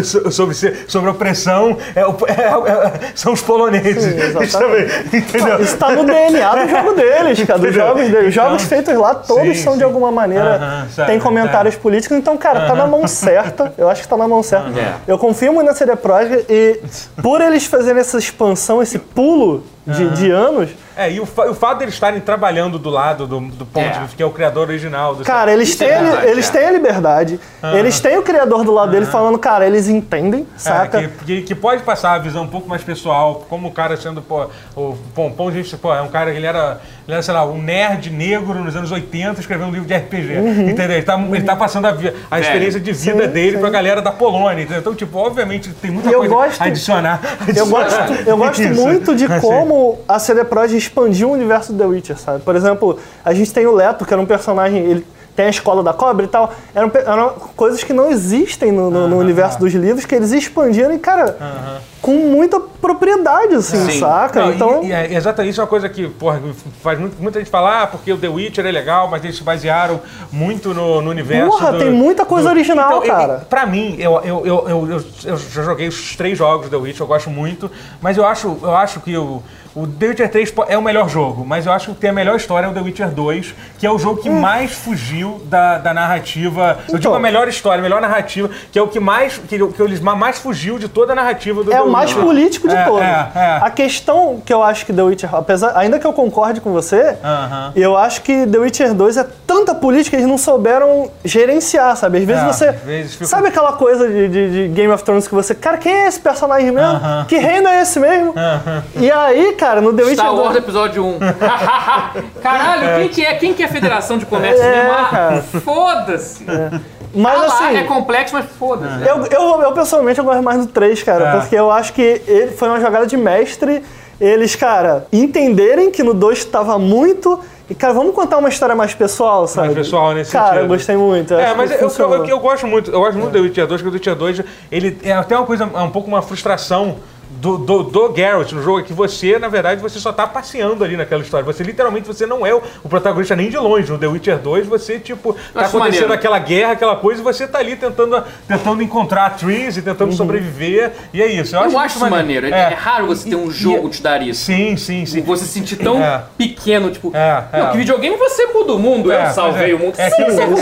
sobre, sobre, sobre opressão, é, é- é- são os poloneses. Sim, exatamente. Isso também, entendeu? Isso tá no DNA do jogo deles, cara. Dos jogos deles. Os jogos Então, feitos lá, todos sim, são de sim. alguma maneira. Aham, sabe, tem comentários políticos. Então, cara, tá na mão certa. Eu acho que tá na mão certa. É. Eu confio muito na CD Projekt e por eles fazerem essa expansão, esse pulo de, de anos. É, e o, fa- o fato deles estarem trabalhando do lado do, do Ponte, É. que é o criador original do Cara, eles é têm, a li- verdade, eles é. têm a liberdade, eles têm o criador do lado dele falando, cara, eles entendem, É, saca? que, que, que pode passar a visão um pouco mais pessoal, como o cara sendo, pô, o Pompom, gente, pô, é um cara que ele era, ele era, sei lá, um nerd negro nos anos 80 escrevendo um livro de RPG, Uhum. entendeu? Ele tá, ele tá passando a, a experiência de vida Sim, dele sim. pra galera da Polônia, entendeu? Então, tipo, obviamente tem muita eu coisa gosto- a adicionar. Eu adicionar gosto, eu gosto muito de Assim. como a CD Projekt expandiu o universo do The Witcher, sabe? Por exemplo, a gente tem o Leto, que era um personagem, ele tem a escola da cobra e tal. Eram, eram coisas que não existem no, no- no universo dos livros, que eles expandiram e, cara, com muita propriedade, assim, Sim. saca? Não, então, e, e é exatamente isso é uma coisa que porra, faz muito- muita gente falar, ah, porque o The Witcher é legal, mas eles se basearam muito no, no universo. Porra, do- tem muita coisa original, e- e- cara. pra mim, eu, eu, eu, eu, eu- eu já joguei os três jogos do The Witcher, eu gosto muito, mas eu acho, eu acho que o, o The Witcher 3 po- é o melhor jogo, mas eu acho que tem a melhor história é o The Witcher 2, que é o jogo que mais fugiu da, da narrativa. Eu digo Hum. Então. a melhor história, a melhor narrativa, que é o que mais, que, que eles mais fugiu de toda a narrativa do é The o mais Witcher. político de É, todos. é, é. A questão que eu acho que The Witcher, apesar, ainda que eu concorde com você, Aham. eu acho que The Witcher 2 é tanta política, eles não souberam gerenciar, sabe? Às vezes É, você. às vezes fica- Sabe aquela coisa de, de- de Game of Thrones que você. Cara, quem é esse personagem mesmo? Aham. Que reino é esse mesmo? E aí, cara, no The Witcher. Star Wars 2 episódio 1. Caralho, quem que é? Quem que é a Federação de Comércio É, mesmo? Ah, cara. Foda-se. Mas Ah lá, assim. é complexo, mas foda-se. Eu, eu, eu, pessoalmente eu gosto mais do 3, cara, É. porque eu acho que ele foi uma jogada de mestre. Eles, cara, entenderem que no 2 tava muito. E, cara, vamos contar uma história mais pessoal, sabe? pessoal nesse Cara, sentido. eu gostei muito. eu É, mas que eu, eu, eu- eu gosto muito, eu gosto muito do The Witcher 2, porque o The Witcher 2, ele é até uma coisa, é um pouco uma frustração do, do, do Geralt no jogo, é que você, na verdade, você só tá passeando ali naquela história. Você, literalmente, você não é o, o protagonista nem de longe. No The Witcher 2, você, tipo, tá acho acontecendo maneiro. aquela guerra, aquela coisa, e você tá ali tentando, tentando encontrar trees e tentando sobreviver, e é isso. Eu, Eu muito acho isso maneiro. É, é raro você ter um jogo e- te dar isso. Sim, sim, sim. Você se sentir tão É. pequeno, tipo. É, é. Não, que videogame você muda o mundo, É, eu salvei é. o mundo. É Sim, você é é muito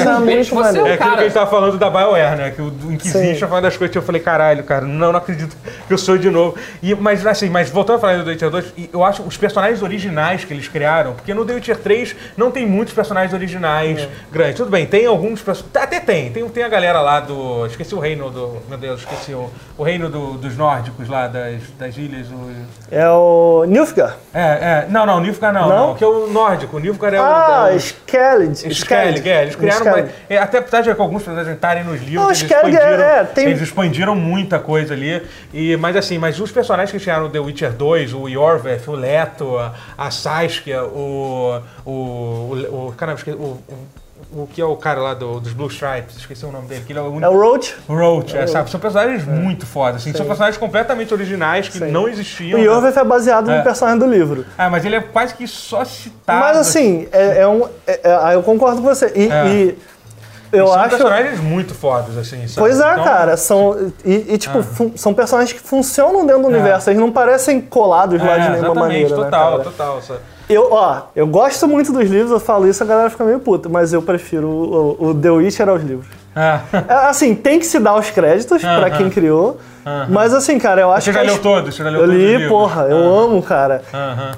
você é maneiro. o É aquilo que a cara. gente tava falando da BioWare, né? Que o Inquisition foi uma das coisas que eu falei, caralho, cara, não, não acredito que eu sou de novo. E, mas assim, mas voltando a falar do The Witcher 2, e eu acho os personagens originais que eles criaram, porque no The Witcher 3 não tem muitos personagens originais grandes. Tudo bem, tem alguns perso- Até tem, tem, tem a galera lá do. Esqueci o reino do. Meu Deus, esqueci o, o reino do- dos nórdicos lá, das, das ilhas. O, É o Nilfgaard. é, é. Não, não, Nilfgaard não, Não? não, que é o nórdico. O Nilfgaard é o. Ah, é o Skellig. Skellig, é, eles criaram uma, é, até apesar de que alguns personagens estarem nos livros, Não, eles, é- expandiram, é, tem- eles expandiram muita coisa ali. E, mas assim, mas os personagens que criaram The Witcher 2, o Yorveth, o Leto, a, Saskia, o. o. o. o caramba, esqueci, o, o o que é o cara lá do- dos Blue Stripes, esqueci o nome dele, que ele é o único. É o Roach. Roach, é, sabe? São personagens muito fodas, assim, são personagens completamente originais que Sim. não O existiam. né? Yorveth é baseado É. no personagem do livro. Ah, mas ele é quase que só citado. Mas assim, é, é um. é- é- ah, eu concordo com você. E, É. e eu são acho. personagens muito fodas, assim, sabe? Pois é, Então, cara. São, e, e, tipo, fun- são personagens que funcionam dentro do universo. Eles não parecem colados lá de É, nenhuma maneira. né, total, cara? total. sabe? Eu, ó, eu gosto muito dos livros, eu falo isso, a galera fica meio puta, mas eu prefiro o, o The Witcher aos livros. É. É, assim, tem que se dar os créditos pra Aham. quem criou, mas assim, cara, eu acho Você que... já a leu todos? Você já leu Eu li, porra, eu amo, cara.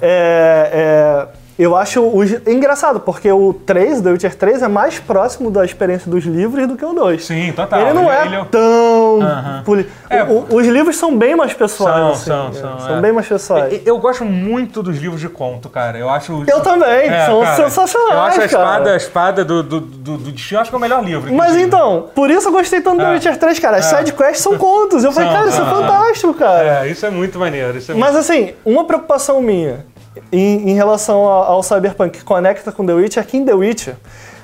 É, é, eu acho o, é engraçado, porque o 3, The Witcher 3, é mais próximo da experiência dos livros do que o 2. Sim, total. Ele não é, ele tão. Aham. poli- É, o- os livros são bem mais pessoais. São, assim, são, é, são, é. bem mais pessoais. Eu, eu gosto muito dos livros de conto, cara. Eu acho. Eu também, É, são cara, sensacionais, Eu acho a espada, cara. a espada do, do, do, do destino, acho que é o melhor livro. Mas inclusive. então, por isso eu gostei tanto do The É. Witcher 3, cara. As sidequests são contos. Eu falei, São, cara, isso é fantástico, cara. É, isso é muito maneiro. Isso é Mas assim, uma preocupação minha em, em relação ao, ao Cyberpunk que conecta com The Witcher é que em The Witcher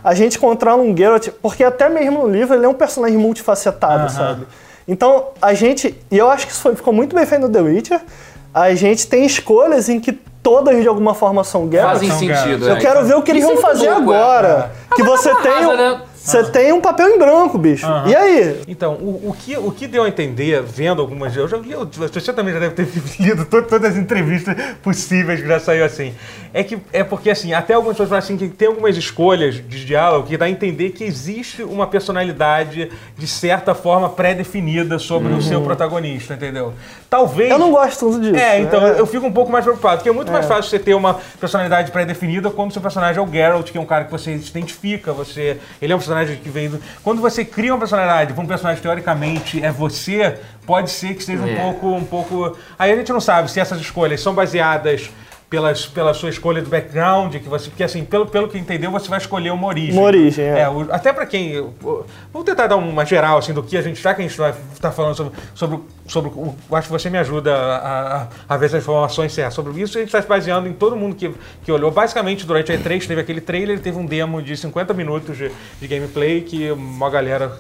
a gente controla um Geralt, porque até mesmo no livro ele é um personagem multifacetado, sabe? Então a gente, e eu acho que isso foi- ficou muito bem feito no The Witcher, a gente tem escolhas em que todas de alguma forma são Geralt. Fazem sentido. Eu é. quero ver o que eles Isso vão é fazer louco, é. agora. Que você uma tem, um, né? Você tem um papel em branco, bicho. E aí? Então, o, o que, o que deu a entender, vendo algumas. Eu já li, você também já deve ter lido to- todas as entrevistas possíveis que já saiu assim. É que é porque, assim, até algumas pessoas falam assim que tem algumas escolhas de diálogo que dá a entender que existe uma personalidade, de certa forma, pré-definida sobre o seu protagonista, entendeu? Talvez. Eu não gosto tanto disso. É, então né? eu fico um pouco mais preocupado, porque é muito mais fácil você ter uma personalidade pré-definida quando seu personagem é o Geralt, que é um cara que você se identifica, você. Ele é um personagem que vem do. Quando você cria uma personalidade para um personagem teoricamente é você, pode ser que seja um É. pouco. um pouco. Aí a gente não sabe se essas escolhas são baseadas. Pelas, pela sua escolha do background, que você, porque assim, pelo, pelo que entendeu, você vai escolher uma origem. Uma origem, é. o- até pra quem. Vamos tentar dar uma geral assim, do que a gente. Já que a gente vai estar falando sobre. sobre, sobre o- acho que você me ajuda a, a, a ver se as informações certas. Sobre isso, a gente está se baseando em todo mundo que, que olhou. Basicamente, durante a E3, teve aquele trailer, teve um demo de 50 minutos de, de gameplay que uma galera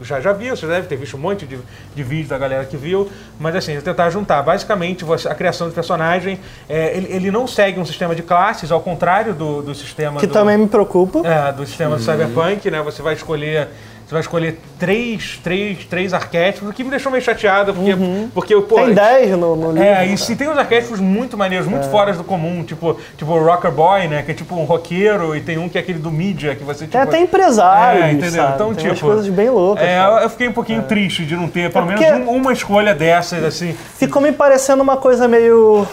já, já viu. Você deve ter visto um monte de, de vídeos da galera que viu. Mas assim, eu tentar juntar. Basicamente, você- a criação do personagem, é, ele, ele não segue um sistema de classes, ao contrário do, do sistema Que do, também me preocupa. é, do sistema do Cyberpunk, né? Você vai escolher. Você vai escolher três, três, três arquétipos, o que me deixou meio chateado, porque, porque pô, Tem 10 no, no livro. é, e se tem uns arquétipos muito maneiros, muito fora do comum, tipo, tipo o Rocker Boy, né? Que é tipo um roqueiro, e tem um que é aquele do mídia, que você tipo. Tem até empresários, É, entendeu? sabe? Então, Tem umas tipo, coisas bem loucas. É, cara. eu fiquei um pouquinho triste de não ter pelo É menos porque- um- uma escolha dessas, assim. Ficou me parecendo uma coisa meio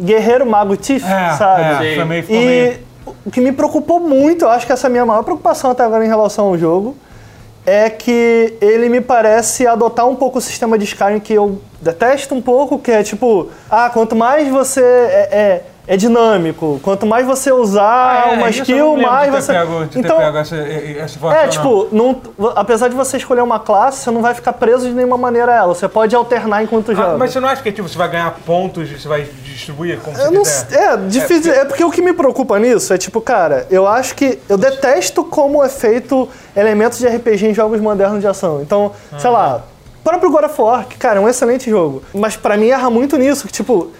guerreiro mago Tiff, É, sabe? é, também ficou E meio. o que me preocupou muito, eu acho que essa é a minha maior preocupação até agora em relação ao jogo, é que ele me parece adotar um pouco o sistema de Skyrim que eu detesto um pouco, que é tipo, ah, quanto mais você é, é é dinâmico. Quanto mais você usar ah, é, uma skill, mais você. Pego, então, pego essa, essa é, tipo, não, apesar de você escolher uma classe, você não vai ficar preso de nenhuma maneira a ela. Você pode alternar enquanto ah, joga. Mas você não acha que tipo, você vai ganhar pontos, você vai distribuir como eu você quiser? é, difícil. É, é porque o que me preocupa nisso é tipo, cara, eu acho que. Eu detesto como é feito elementos de RPG em jogos modernos de ação. Então, uhum. sei lá. O próprio God of War, que, cara, é um excelente jogo. Mas para mim erra muito nisso, que, tipo,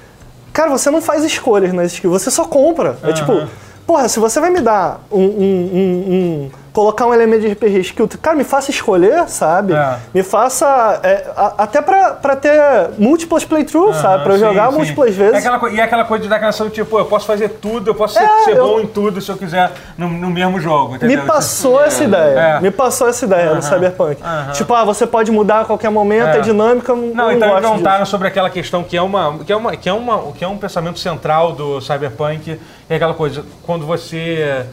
Cara, você não faz escolhas nas skills, você só compra. Uhum. É tipo, porra, se você vai me dar um, um, um, um colocar um elemento de RPG skill, cara, me faça escolher, sabe? É. Me faça. É, a, até pra, pra ter múltiplas playthroughs, uhum, sabe? Pra eu jogar sim. múltiplas vezes. É aquela, e é aquela coisa de dar canção, tipo, eu posso fazer tudo, eu posso ser, é, ser eu... bom em tudo se eu quiser no, no mesmo jogo. Entendeu? Me passou essa ideia. É. Me passou essa ideia uhum. Cyberpunk. Uhum. Tipo, ah, você pode mudar a qualquer momento, é, é dinâmica. Não, não então eles perguntaram sobre aquela questão que é, uma, que, é uma, que, é uma, que é um pensamento central do Cyberpunk, é aquela coisa, quando você.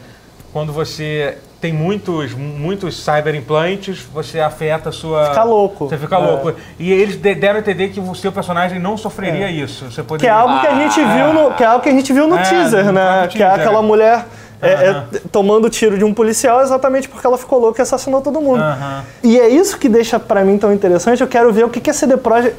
Quando você tem muitos, muitos cyberimplantes, você afeta a sua. Fica louco. Você fica é. louco. E eles deram a entender que o seu personagem não sofreria é. isso. Você poderia... Que é algo que a gente ah, viu no, que é algo que a gente viu no é, teaser, né? No que é aquela mulher. É, é, tomando tiro de um policial exatamente porque ela ficou louca e assassinou todo mundo. E é isso que deixa para mim tão interessante. Eu quero ver o que, que a CD Projekt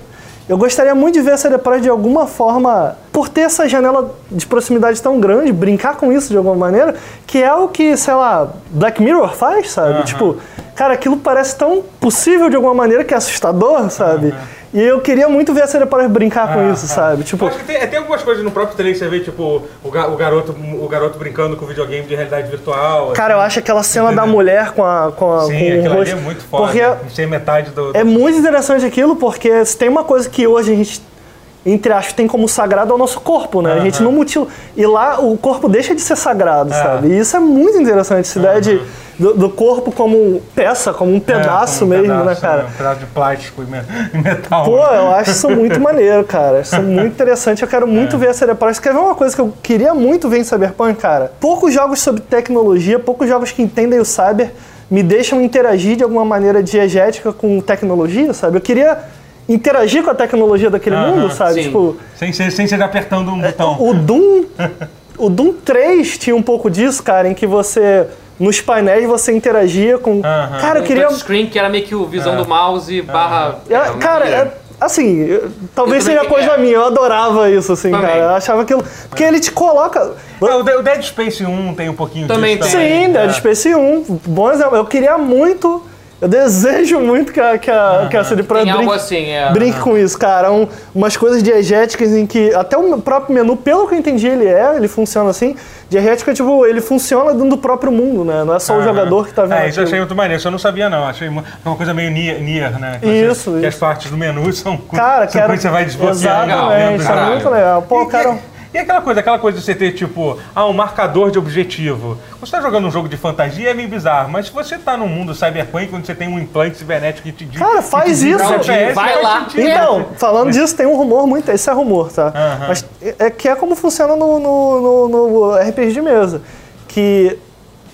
eu gostaria muito de ver a Projekt de alguma forma, por ter essa janela de proximidade tão grande, brincar com isso de alguma maneira, que é o que, sei lá, Black Mirror faz, sabe? Uhum. Tipo, cara, aquilo parece tão possível de alguma maneira que é assustador, sabe? Uhum. E eu queria muito ver a série para brincar com ah, isso, ah. sabe? Tipo, acho que tem, tem, algumas coisas no próprio trailer você vê, tipo, o, ga, o, garoto, o garoto brincando com videogame de realidade virtual. Cara, assim. eu acho aquela cena da mulher com a. Com a Sim, com o rosto, é muito foda. Porque né? metade do, do, É muito interessante aquilo, porque se tem uma coisa que hoje a gente entre aspas, tem como sagrado é o nosso corpo, né? Uhum. A gente não mutila. E lá o corpo deixa de ser sagrado, é. sabe? E isso é muito interessante, essa uhum. ideia de, do, do, corpo como peça, como um pedaço é, como um mesmo, né, pedaço, né, cara? Um pedaço de plástico e metal. Pô, eu acho isso muito maneiro, cara. Isso é muito interessante. Eu quero muito é. ver a Cyberpunk. Quer ver uma coisa que eu queria muito ver em Cyberpunk, cara? Poucos jogos sobre tecnologia, poucos jogos que entendem o cyber me deixam interagir de alguma maneira diegética com tecnologia, sabe? Eu queria interagir com a tecnologia daquele uh -huh, mundo, sabe? Sim. Tipo, sem, ser, sem ser apertando um é, botão. O Doom, o Doom 3 tinha um pouco disso, cara, em que você nos painéis você interagia com. Uh -huh. Cara, eu queria. screen que era meio que o visão uh -huh. do mouse barra. Cara, é, assim, talvez seja coisa é. minha, eu adorava isso, assim, também. cara. Eu achava aquilo. Porque ele te coloca. É, o Dead Space 1 tem um pouquinho também disso. Tem. Sim, Dead é. Space 1. Bom exemplo. Eu queria muito eu desejo muito que a, que a, uhum. que a CD Projekt brinque, assim, é, brinque com isso, cara. Um, umas coisas diegéticas em que até o próprio menu, pelo que eu entendi, ele é, ele funciona assim. Diegética, tipo, ele funciona dentro do próprio mundo, né? Não é só o jogador que tá vendo. É, isso eu achei muito maneiro. Isso eu não sabia, não. Achei uma, uma coisa meio near, near né? Que isso, você, isso. Que as partes do menu são, cara, são quero... você vai desbloquear. Exatamente, isso é muito legal. Pô, e, cara... E aquela coisa, aquela coisa de você ter, tipo, ah, um marcador de objetivo. Você tá jogando um jogo de fantasia, é meio bizarro, mas se você tá num mundo cyberpunk, onde você tem um implante cibernético que te diz. Cara, faz isso! GPS, vai lá! Então, falando disso, tem um rumor muito. Esse é rumor, tá? Mas é que é como funciona no, no, no, no RPG de mesa. Que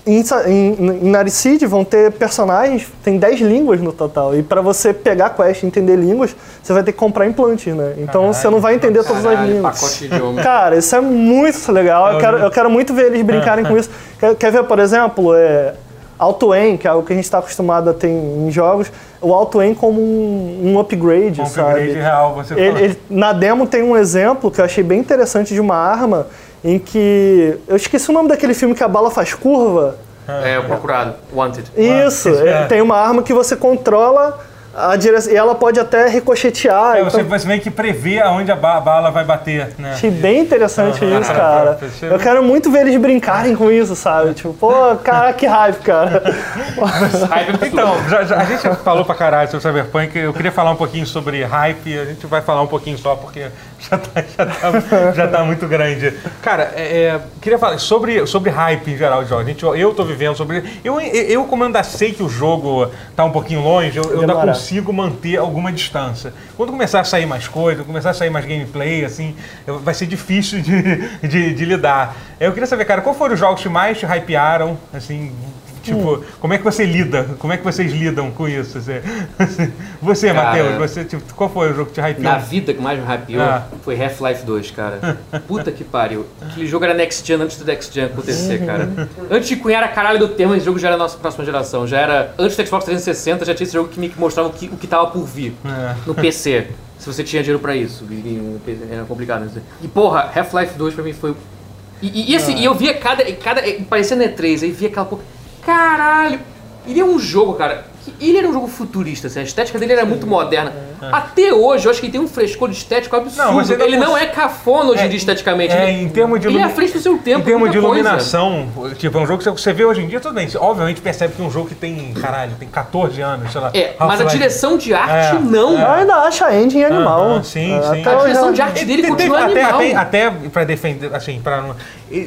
em, em, em Naricid vão ter personagens, tem 10 línguas no total. E para você pegar a quest e entender línguas, você vai ter que comprar implantes, né? Então caralho, você não vai entender caralho, todas as línguas. Cara, isso é muito legal. Eu quero, eu quero muito ver eles brincarem com isso. Quer, quer ver, por exemplo, é, auto-aim, que é algo que a gente está acostumado a ter em jogos, o auto-aim como um, um upgrade, um sabe? Upgrade real, você ele, ele, Na demo tem um exemplo que eu achei bem interessante de uma arma em que. Eu esqueci o nome daquele filme que a bala faz curva. É, o Procurado, Wanted. Isso, é. tem uma arma que você controla a direção, e ela pode até ricochetear. É, então... você, meio que prevê aonde a bala vai bater, né? Achei bem interessante uhum. isso, cara. Eu quero muito ver eles brincarem com isso, sabe? Tipo, pô, cara, que hype, cara. então, já, já, a gente falou pra caralho sobre Cyberpunk, eu queria falar um pouquinho sobre hype, a gente vai falar um pouquinho só, porque já tá, já tá, já tá muito grande. Cara, é, é, queria falar sobre, sobre hype em geral. A gente, eu tô vivendo sobre. Eu, eu, como ainda sei que o jogo tá um pouquinho longe, eu, eu ainda consigo manter alguma distância. Quando começar a sair mais coisa, começar a sair mais gameplay, assim, eu- vai ser difícil de, de, de lidar. Eu queria saber, cara, qual foram os jogos que mais te hypearam, assim. Tipo, como é que você lida? Como é que vocês lidam com isso? Você, você Cara, Matheus, você, tipo, qual foi o jogo que te hypeou? Na vida que mais me hypeou Ah. foi Half-Life 2, cara. Puta que pariu. Aquele jogo era Next Gen antes do Next Gen acontecer, cara. Antes de cunhar a caralho do termo, esse jogo já era a nossa próxima geração. Já era. Antes do Xbox 360, já tinha esse jogo que me mostrava o que, o que tava por vir É. no PC. Se você tinha dinheiro pra isso. Era complicado. né? E porra, Half-Life 2 pra mim foi. E, e- e assim, e eu via cada. cada parecia na E3, aí via aquela porra. Caralho! É um jogo, cara. Que Ele era um jogo futurista, assim, a estética dele era muito moderna. Até hoje, eu acho que ele tem um frescor estético absurdo. Não, ele não cons- é cafona hoje em É, dia esteticamente. É, ele, em termos de ele é à ilumi- frente do seu tempo. Em termos de muita coisa. iluminação, tipo, é um jogo que você vê hoje em dia, tudo bem. Você, obviamente percebe que é um jogo que tem, caralho, tem 14 anos, sei lá. É, mas a direção de arte É, não. Eu ainda acho a engine animal. Sim, É, sim. Até A direção de arte dele continua até, animal. até, até pra defender, assim, pra não.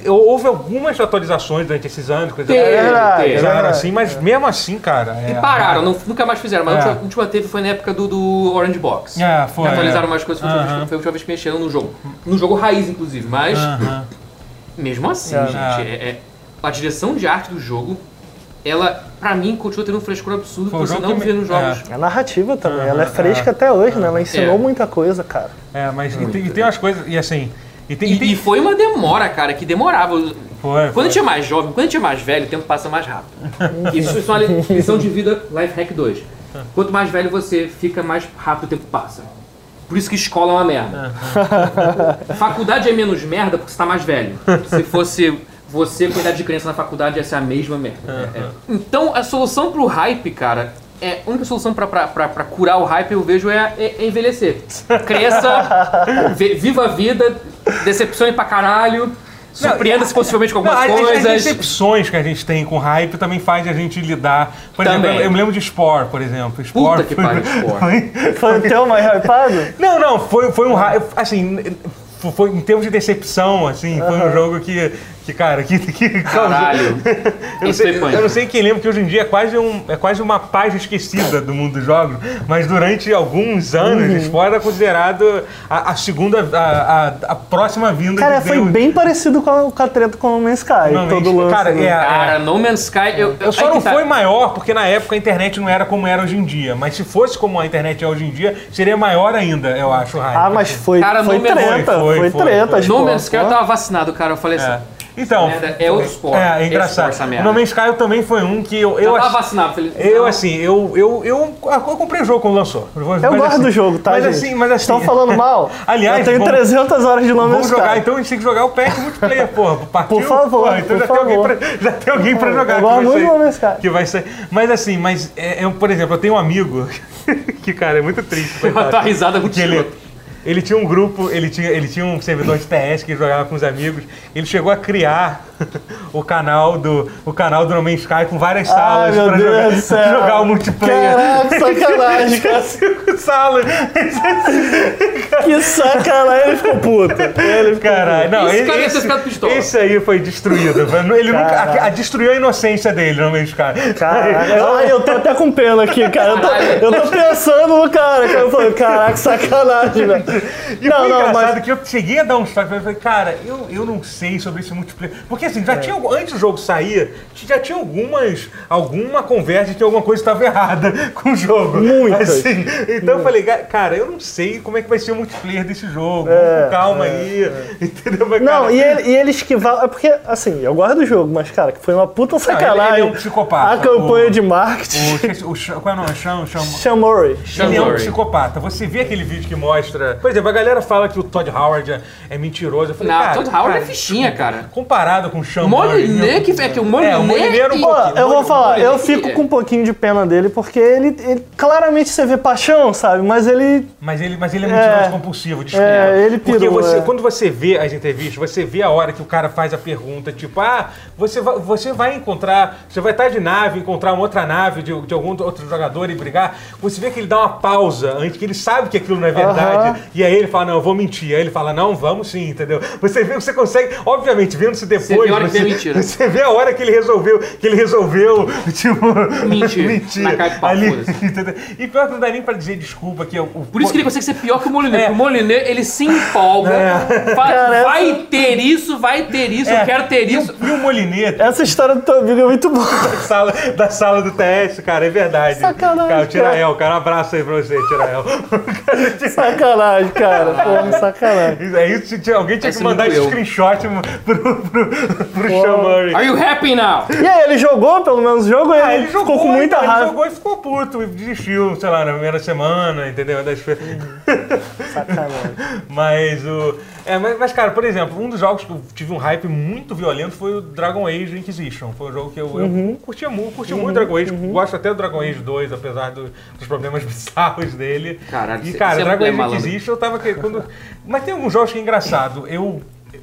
Houve algumas atualizações durante esses anos, coisa Teve, É é já era assim, mas mesmo assim, cara. E é- pararam, não- nunca mais fizeram. Mas É. a última, a última teve foi na época do, do Orange Box. É, foi, Que atualizaram é. mais coisas, foi, a última Aham. vez- foi a última vez que mexeram no jogo. No jogo raiz, inclusive. Mas, Aham. mesmo assim, É. gente, é- é- a direção de arte do jogo, ela, pra mim, continua tendo um frescor absurdo Foi que você não que vê me- nos jogos. A narrativa também, ela é fresca é. até hoje, né? Ela ensinou É. muita coisa, cara. É, mas e tem, e tem umas coisas. E assim. E tem. e tem- E, foi uma demora, cara, que demorava. foi, Quando foi. a gente é mais jovem, quando a gente é mais velho, o tempo passa mais rápido. Isso é uma li- lição de vida Life Hack 2. Quanto mais velho você fica, mais rápido o tempo passa. Por isso que escola é uma merda. Faculdade é menos merda porque você tá mais velho. Se fosse você com idade de criança na faculdade, ia ser a mesma merda. É, é. Então, a solução pro hype, cara, é, a única solução pra, pra, pra, pra curar o hype, eu vejo, é, é- é envelhecer. Cresça, vi- viva a vida, decepcione pra caralho, surpreenda-se possivelmente com Não, algumas as, as coisas. decepções que a gente tem com hype também faz a gente lidar. Por Também. exemplo, eu me lembro de Spore, por exemplo. Spore Puta que foi- pariu, Spore. foi- Foi o teu mais hypado? Não, não, foi, foi um hype. Assim, foi em termos de decepção, assim, foi um jogo que, que cara, que. que Caralho. Eu não, sei, foi eu não sei quem lembra que hoje em dia é quase, um, é quase uma página esquecida do mundo dos jogos, mas durante alguns anos, Uhum. Spore era considerado a, a segunda, a, a, a próxima vinda Cara, de foi Deus. bem parecido com a, com a treta com o No Man's Sky, Não, todo lance. cara, do- é, Cara, No Man's Sky. Eu, Eu só não tá. foi maior porque na época a internet não era como era hoje em dia. Mas se fosse como a internet é hoje em dia, seria maior ainda, eu acho, hype. Ah, mas foi, Cara, foi No treta, Foi, foi, foi, foi, treta. foi. as No porra, Man's Sky eu tava vacinado, cara. Eu falei assim. É. Então, Merda, é outro esporte. É, é engraçado. esporte, O merda. No Man's Sky também foi um que eu. Eu, Eu, tava ach- vacinado. Falei, eu assim, eu, eu, eu, eu comprei o jogo quando lançou. Eu Mas, gosto assim- do jogo, tá, mas gente? Assim, mas assim, Estão falando mal? Aliás, eu tenho vamos- 300 horas de No Man's Vamos Sky. jogar, então a gente tem que jogar o pack multiplayer, porra. Partiu, Por favor, porra, então por já, tem alguém favor. pra, já tem alguém pra favor. jogar. Eu gosto muito sair- do No Man's Sky. Que vai ser. Mas assim, mas, é, é, por exemplo, eu tenho um amigo que, cara, é muito triste. coitado. Tua risada é muito Porque ele. Ele tinha um grupo, ele tinha, ele tinha um servidor de TS que jogava com os amigos. Ele chegou a criar o canal do, o canal do No Man's Sky com várias Ai, salas meu pra Deus jogar, jogar o multiplayer. Caraca, sacanagem, cara. Cinco salas. Que sacanagem. Ele ficou puto. Ele ficou Caralho, não, Esse esse, cara esse, ficado pistola. esse aí foi destruído. Ele nunca, Caralho. a, a destruiu a inocência dele, no Man's Sky. Caraca, ai, eu tô até com pena aqui, cara. Eu tô, eu tô pensando no cara, cara. Eu falei, caraca, sacanagem, velho. E Não, foi não, engraçado mas. que eu cheguei a dar um toque, eu falei, cara, eu, eu não sei sobre esse multiplayer. Porque assim, É. já tinha, algum- antes do jogo sair, já tinha algumas, alguma conversa de que alguma coisa estava errada com o jogo. Muitas. Assim, então eu falei, "Ga- cara, eu não sei como é que vai ser o multiplayer desse jogo. É, calma aí. Entendeu? Mas, Não, cara, e ele, e ele esquivava. É porque, assim, eu gosto do jogo, mas, cara, que foi uma puta sacanagem. ele é um psicopata. A campanha O- de marketing. O, o, qual é o nome? Sean, Sean, Shamori. Ele é um Murray. psicopata. Você vê aquele vídeo que mostra. Por exemplo, a galera fala que o Todd Howard é, é mentiroso. Eu falei, Não, cara, Todd Howard cara, é fichinha, cara. Comparado com com o Sean Moliné que é que o Moliné. É, o Moliné era um e- Pô, pouquinho. eu vou falar, eu que- fico é. com um pouquinho de pena dele, porque ele, ele- claramente você vê paixão, sabe? Mas ele. Mas ele, mas ele é mentiroso É. compulsivo, desculpa. É, ele Porque pirou, você, é. quando você vê as entrevistas, você vê a hora que o cara faz a pergunta, tipo, ah, você vai, você vai encontrar, você vai estar de nave, encontrar uma outra nave de, de algum outro jogador e brigar. Você vê que ele dá uma pausa antes, que ele sabe que aquilo não é verdade. Aham. E aí ele fala, não, eu vou mentir. Aí ele fala, não, vamos sim, entendeu? Você vê, você consegue, obviamente, vendo-se depois. Que você, vem a mentira. você vê a hora que ele resolveu, que ele resolveu, tipo, Mentir. Na cara de pau, ali? E pior que não dá nem pra dizer desculpa que é o, Por isso que ele consegue ser pior que o Moliné. É. Porque o Moliné, ele se empolga, fala, Cara, vai essa- ter isso, vai ter isso, É, eu quero ter e o- isso. E o Moliné Essa história do teu amigo é muito boa. da sala, da sala do TS, cara, é verdade. Sacanagem, Cara, o Tirael, cara, um abraço aí pra você, Tirael. Sacanagem, cara. Porra, sacanagem. É isso, tinha- alguém tinha que mandar esse screenshot pro, pro, pro Sean Murray. Are you happy now? E aí, ele jogou pelo menos o jogo? Ah, ele, ele jogou, ficou com muita então, raiva. Ele jogou e ficou puto, e desistiu, sei lá, na primeira semana, entendeu? Das Sacanagem. Mas o. É, mas, mas, cara, por exemplo, um dos jogos que eu tive um hype muito violento foi o Dragon Age Inquisition. Foi um jogo que eu, Uhum. eu curtia, mu curtia muito Dragon Age. Gosto até do Dragon Age 2, apesar do- dos problemas bizarros dele. Caralho, e, cara, cê é Dragon muito Age malandro. Inquisition eu tava querendo. Mas tem alguns jogos que é engraçado. Eu.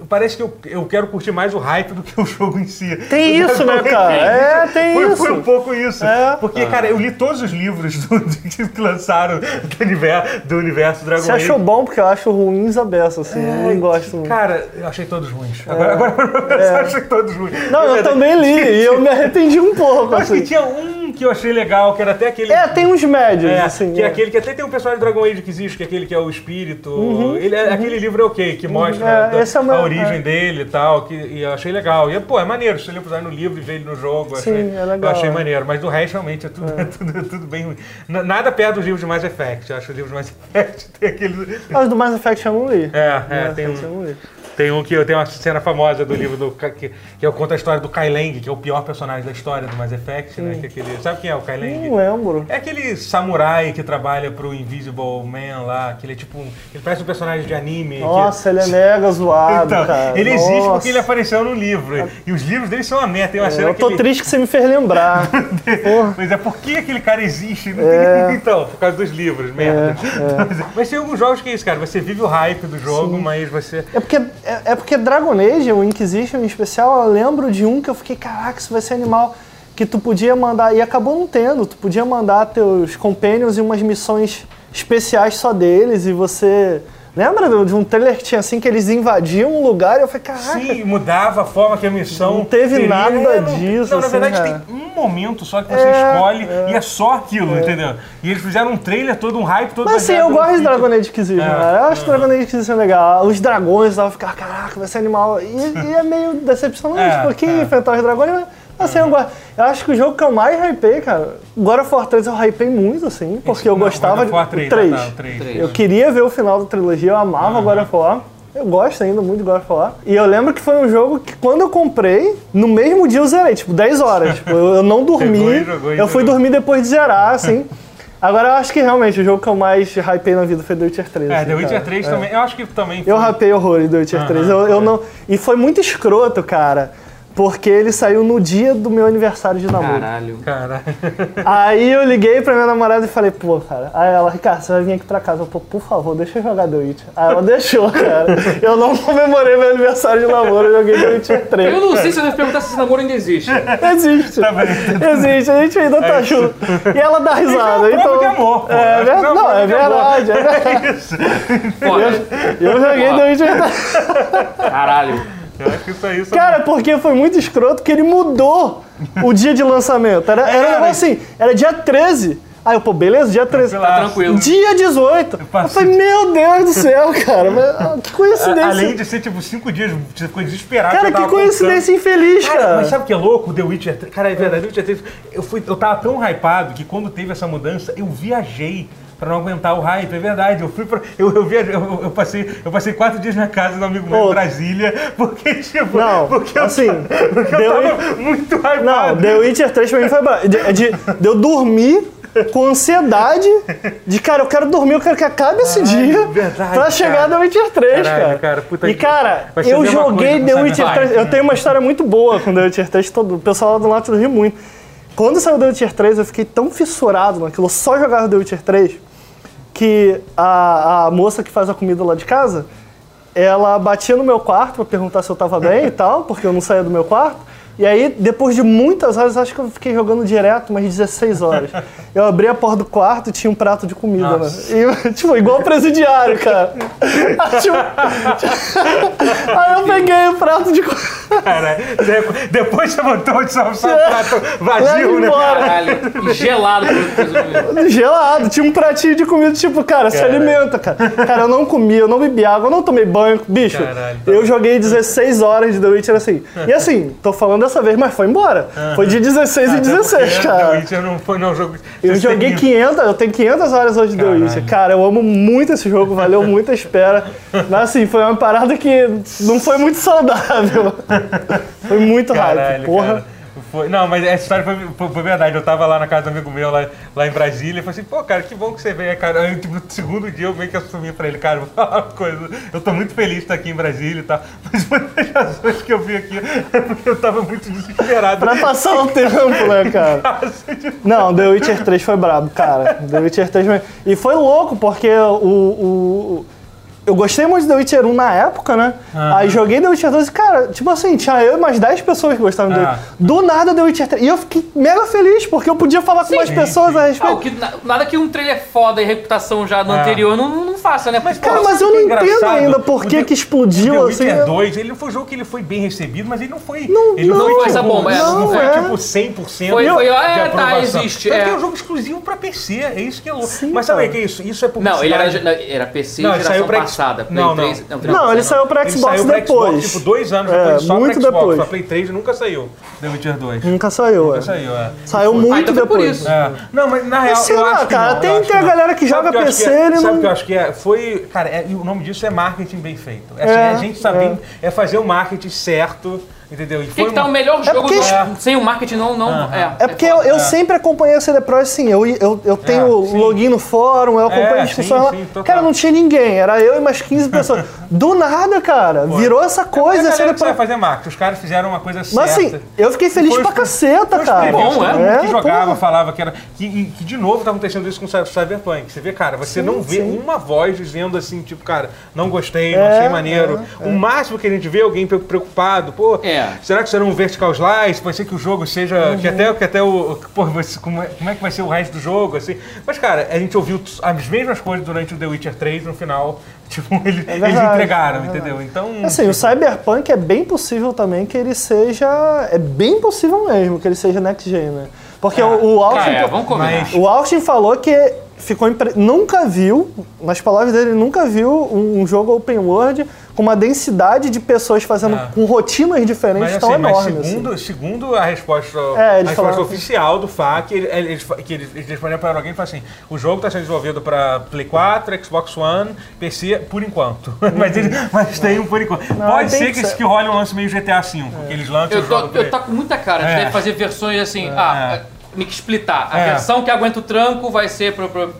Parece que eu, eu quero curtir mais o hype do que o jogo em si. Tem O isso, né, cara? É, tem foi, isso. Foi um pouco isso. É. Porque, cara, eu li todos os livros do, que lançaram do universo, do universo Dragon Você Age. achou bom, porque eu acho ruins a beça, assim. eu não gosto muito. Cara, eu achei todos ruins. Agora, agora eu achei todos ruins. Não, É eu verdade. também li e eu me arrependi um pouco, Acho que assim. tinha um que eu achei legal, que era até aquele. É, tem uns médios, É, assim. que é é. aquele que até tem um personagem do Dragon Age que existe, que é aquele que é o espírito. Ele, é- Aquele livro é ok, que mostra É, da- esse é o a origem é. dele e tal, que, e eu achei legal. E, pô, é maneiro, se ele puser no livro e ver ele no jogo, Sim, achei, é legal, eu achei é. maneiro. Mas do resto, realmente, é tudo, é. tudo, tudo bem ruim. Nada perto dos livros de Mass Effect. Eu acho que os livros de Mass Effect tem aquele... Mas do Mass Effect eu não li. É, é, Mass tem um... eu não li. Tem um que tem uma cena famosa do livro do que, que conta a história do Kai Lang, que é o pior personagem da história do Mass Effect, né? Que é aquele, sabe quem é o Kai Lang? Não lembro. É aquele samurai que trabalha pro Invisible Man lá, que ele é tipo um, ele parece um personagem de anime. que- Nossa, ele é mega zoado, então, cara. ele existe Nossa. porque ele apareceu no livro. E os livros dele são uma merda. Tem uma cena Eu que tô ele... triste que você me fez lembrar. Mas é por que aquele cara existe? É. tem- Então, por causa dos livros, merda. Mas tem alguns jogos que é isso, cara. Você vive o hype do jogo, mas você. É porque, é, é porque Dragon Age, o Inquisition em especial, eu lembro de um que eu fiquei, caraca, isso vai ser animal. Que tu podia mandar, e acabou não tendo, tu podia mandar teus companions em umas missões especiais só deles, e você. Lembra de um trailer que tinha assim que eles invadiam um lugar e eu falei, caraca. Sim, mudava a forma que a missão. Não teve teria. nada É, não- disso, Não, na assim, verdade, é. tem um momento só que você É, escolhe e é só aquilo, entendeu? E eles fizeram um trailer todo, um hype todo Mas baseado eu gosto de. Dragon Age Inquisition, É, cara. Eu acho Dragon Age Inquisition legal. Os dragões, eu ficar, caraca, vai ser animal. E, e é meio decepcionante, É, porque é. enfrentar os dragões. Assim, eu gosto. Eu acho que o jogo que eu mais hypei, cara, God of War 3 eu hypei muito, assim, porque eu Não, gostava God of War de. 3, o 3. ah, tá, o 3. Três. Eu queria ver o final da trilogia, eu amava God of War. Eu gosto ainda muito de God of War. E eu lembro que foi um jogo que quando eu comprei, no mesmo dia eu zerei, tipo, 10 horas. Tipo, eu, eu não dormi. Pegou jogou e eu fui jogou. dormir depois de zerar, assim. Agora eu acho que realmente o jogo que eu mais hypei na vida foi The Witcher 3. É, assim, The Witcher cara. 3 É. também. Eu acho que também. Eu foi- rapei horror em The Witcher 3. Eu, eu não... E foi muito escroto, cara. Porque ele saiu no dia do meu aniversário de namoro. Caralho. Cara. Aí eu liguei pra minha namorada e falei, pô, cara. Aí ela, Ricardo, você vai vir aqui pra casa. Eu, pô, por favor, deixa eu jogar The Witcher. Aí ela deixou, cara. Eu não comemorei meu aniversário de namoro, eu joguei The Witcher 3. Eu não sei se eu devo perguntar se esse namoro ainda existe. Existe. Existe, a gente ainda tá junto. E ela dá risada. Isso é então... de amor, pô. É, ver- é uma Não, é de amor. verdade, é verdade. Isso. Foda. Eu joguei Ó. The Witcher 3. Caralho. Eu acho que isso aí. Isso Cara, porque foi muito escroto que ele mudou o dia de lançamento. Era, era um negócio assim, era dia 13. Aí eu, pô, beleza, dia 13. Tá tranquilo. Dia 18. Eu passei- falei, meu Deus do céu, cara. mas, ah, que coincidência. Além de ser tipo cinco dias, você ficou desesperado. Cara, que coincidência infeliz, Cara, cara. mas sabe o que é louco? The Witcher 3. Cara, é verdade, The Witcher 3. Eu, fui, eu tava tão hypado que quando teve essa mudança, eu viajei pra não aguentar o hype. É verdade. Eu fui pra. Eu, eu, viajei, eu, eu passei, eu passei quatro dias na casa do amigo meu em Brasília, porque, tipo. Não, porque eu, assim, porque eu tava muito hypado. Não, The Witcher 3 pra mim foi. De, de, de eu dormir com ansiedade de, cara, eu quero dormir, eu quero que acabe esse dia verdade, pra chegar cara. The Witcher 3, Caralho, cara. cara, puta e, cara, eu joguei coisa The Witcher Cyberpunk. 3. Eu tenho uma história muito boa com The Witcher 3. Todo, o pessoal lá do Nautilus ri muito. Quando saiu The Witcher 3, eu fiquei tão fissurado naquilo, eu só jogava The Witcher 3, que a, a moça que faz a comida lá de casa, ela batia no meu quarto pra perguntar se eu tava bem e tal, porque eu não saía do meu quarto. E aí, depois de muitas horas, acho que eu fiquei jogando direto umas 16 horas. Eu abri a porta do quarto e tinha um prato de comida, né? E, tipo, igual presidiário, cara. Tipo, aí eu peguei o prato de comida. Cara, de- depois você botou o prato vazio, Leva né? embora. Caralho, e gelado resumindo. Gelado, tinha um pratinho de comida, tipo, cara, se Caralho. alimenta, cara. Cara, eu não comi, eu não bebi água, eu não tomei banho, bicho. Caralho, tá eu joguei 16 horas de The Witcher assim. E assim, tô falando dessa vez, mas foi embora. Foi de 16 em Até 16, porque cara. The Witcher não foi não jogo. Eu joguei 500, eu tenho 500 horas hoje de The. Witcher. Cara, eu amo muito esse jogo, valeu muito a espera. Mas assim, foi uma parada que não foi muito saudável. Foi muito hype, Caralho, porra. cara. Foi- não, mas essa história foi, foi- foi verdade. Eu tava lá na casa do amigo meu, lá, lá em Brasília, e falei assim, pô, cara, que bom que você veio, cara. Tipo, no segundo dia eu meio que assumi pra ele, cara, vou falar uma coisa. Eu tô muito feliz de estar aqui em Brasília e tal. Mas uma das razões que eu vim aqui é porque eu tava muito desesperado. Pra passar o tempo, né, cara? Não, The Witcher 3 foi brabo, cara. The Witcher 3 foi... E foi louco, porque o, o- Eu gostei muito de The Witcher 1 na época, né? Aí joguei The Witcher 2 e, cara, tipo assim, tinha eu e mais 10 pessoas que gostavam The Ah. Witcher. Do nada The Witcher 3. E eu fiquei mega feliz, porque eu podia falar com mais sim, pessoas sim. a Ah, respeito. o que, na- nada que um trailer foda e reputação já no É. anterior não, não, não faça, né? Mas, Cara, pô, mas eu não é entendo ainda por que The- que explodiu, o The assim. Witcher né? 2, ele foi um jogo que ele foi bem recebido, mas ele não foi. Não- ele não foi, foi essa bomba, é, não, não foi é. tipo 100% Foi- de foi, ah, é, tá, existe, Tanto é. que é um jogo exclusivo pra PC, é isso que é louco. Sim, mas sabe o que é isso? Isso é Não, ele era, era PC Não, ele geração saiu pra X- passada. Play Não, não. 3, não, Não, ele saiu pra Ele Xbox saiu depois. Xbox, tipo, dois anos É, depois, só muito pra Xbox. depois. Pra Play 3 nunca saiu The Witcher 2. Nunca saiu, Nunca é. saiu, é. Saiu Ah, muito então foi por depois. isso. É. Não, mas na real, sei eu lá, cara, não, tem- tem a não. galera que Sabe joga PC, é? ele Sabe não- o que eu acho que é? Foi, cara, é- e o nome disso é marketing bem feito. É, assim, a gente sabendo, é. fazer o marketing certo, entendeu? E Tem foi que estar uma- o melhor jogo porque- do- sem o marketing não. não é, É porque eu, eu sempre acompanhei a CD Pro assim, eu, eu, eu tenho É, sim. login no fórum, eu acompanho É, as discussões sim, lá. sim, total. cara, não tinha ninguém, era eu e mais 15 pessoas. Do nada, cara, virou essa É coisa. a a galera que sabe fazer marketing. Os caras fizeram uma coisa certa. Mas assim, eu fiquei feliz Foi pra os- caceta, cara. Bom, é? todo mundo que jogava, porra. falava que era. Que, e que de novo tá acontecendo isso com o Cyberpunk. Você vê, cara, você não vê sim. uma voz dizendo assim, tipo, cara, não gostei, não É, achei maneiro. O máximo que a gente vê é alguém pre- preocupado, pô, É. será que será um vertical slice? Pode ser que o jogo seja. Uhum. Que até, que até o. Pô, você- como, é, como é que vai ser o resto do jogo? Assim. Mas, cara, a gente ouviu as mesmas coisas durante o The Witcher 3, no final, tipo, eles, eles É verdade, entregaram, é entendeu? Então. Assim, o Cyberpunk é bem possível também que ele seja. É bem possível mesmo que ele seja next gen, né? Porque Ah, o, o Austin. Ah, é, vamos combinar. O Austin falou que ficou impre... nunca viu, nas palavras dele, nunca viu um, um jogo open world com uma densidade de pessoas fazendo Ah. com rotinas diferentes Mas, tão assim, mas enormes. assim. segundo, segundo a resposta, É, a resposta falaram- oficial do ele- eles, que eles, eles responderam para alguém e falaram assim: o jogo está sendo desenvolvido para Play 4, Xbox One, PC, por enquanto. mas, ele, mas tem um por enquanto. Não, Pode ser que que, que role um lance meio GTA V, que eles lançam Eu o tô, jogo. eu tô com muita cara. É. deve fazer versões assim. Ah, me explitar. A É. versão que aguenta o tranco vai ser pro, pro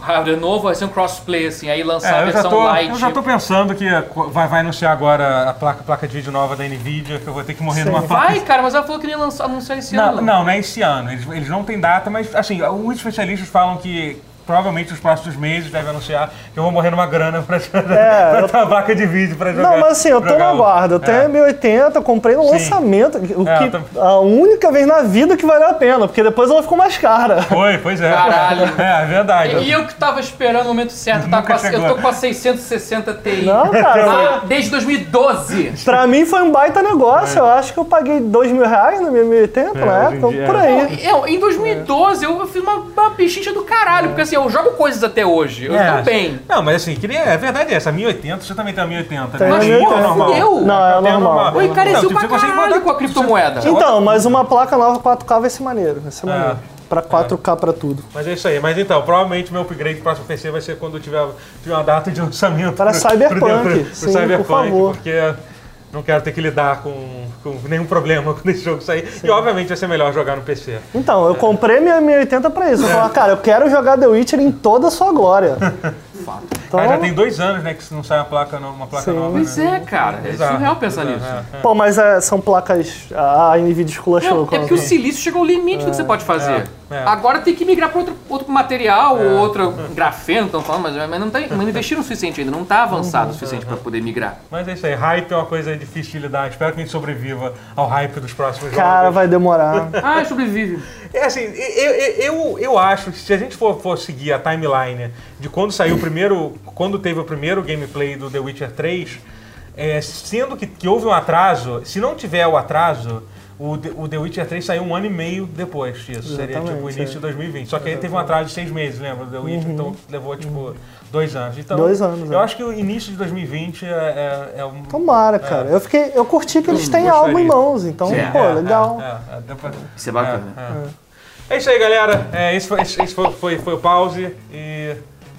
hardware novo, vai ser um crossplay, assim. Aí lançar É, a versão tô, light. eu já tô pensando que vai, vai anunciar agora a placa, placa de vídeo nova da Nvidia, que eu vou ter que morrer Sim. numa placa. Vai, cara, mas ela falou que nem lançar, anunciar esse Não, ano. não, não é esse ano. Eles, eles não têm data, mas assim, os especialistas falam que provavelmente nos próximos meses devem anunciar que eu vou morrer numa grana pra, pra eu- placa de vídeo pra jogar. Não, mas assim, eu tô no o- aguardo. Eu tenho É. a 1080, eu comprei no Sim. lançamento. O É, que, eu tam- A única vez na vida que valeu a pena, porque depois ela ficou mais cara. Foi, pois é. Caralho. É, é verdade. E eu que tava esperando o momento certo, tá com a- eu tô com a 660 Ti. Não, cara. Ah, desde 2012. Pra mim foi um baita negócio. Eu acho que eu paguei dois mil reais na minha 1080 É, na hoje em época, por é. aí. Eu, em 2012 eu, eu fiz uma, uma pechincha do caralho, porque assim, eu jogo coisas até hoje. Eu É, tô bem. Não, mas assim, queria, é verdade essa, 1080, você também tem a 1080, Tem né? Mas 1080. pô, normal. Fudeu. Não, é Eu tenho normal. Oi, encareceu Não, tipo, pra você consegue caralho com a criptomoeda. Então, mas uma placa nova 4K vai ser maneiro. Vai ser É. maneiro. Pra 4K pra tudo. Mas é isso aí. Mas então, provavelmente meu upgrade pro próximo PC vai ser quando eu tiver, tiver uma data de lançamento. Para pro- Cyberpunk, pro- pro sim, por Cyberpunk, favor. Porque não quero ter que lidar com, com nenhum problema quando esse jogo sair. E obviamente vai ser melhor jogar no PC. Então, eu comprei minha 1080 pra isso. Eu falei, cara, eu quero jogar The Witcher em toda a sua glória. Fato. Então, Ah, já tem dois anos, né, que não sai uma placa, no- uma placa Sim. nova. Pois né? é, cara. É Exato, surreal pensar exato, nisso. é, é. Pô, mas é, são placas. A Nvidia esculachou. É porque o quando- silício chegou ao limite do que você pode fazer. É, é. Agora tem que migrar para outro, outro material ou outro grafeno, estão falando, mas, mas não, tem, não investiram o suficiente ainda, não está avançado o suficiente para poder migrar. Mas é isso aí, hype é uma coisa difícil de lidar. Espero que a gente sobreviva ao hype dos próximos Cara, jogos. vai demorar. Ah, sobrevive. É assim, eu, eu, eu, eu acho que se a gente for, for seguir a timeline de quando saiu o primeiro. Quando teve o primeiro gameplay do The Witcher 3, é, sendo que, que houve um atraso, se não tiver o atraso. O The, o The Witcher 3 saiu um ano e meio depois disso. Seria tipo o Exatamente, início é. de 2020. Só que aí teve um atraso de seis meses, lembra? Do The Witcher, então levou tipo dois anos. Então, Dois anos, Eu é. acho que o início de 2020 é, é, é um. Tomara, cara. Eu, fiquei, eu curti que eles têm algo em mãos, então, Sim. pô, É, legal. é, é, pra- Isso é bacana. É, é. É isso aí, galera. É, esse foi, esse foi, foi, foi o pause. E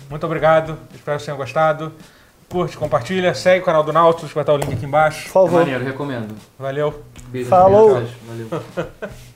muito obrigado. Espero que vocês tenham gostado. Curte, compartilha, segue o canal do Nautilus, vai estar o link aqui embaixo. Por favor. Maneiro, recomendo. Valeu. Beijo. Falou. Valeu.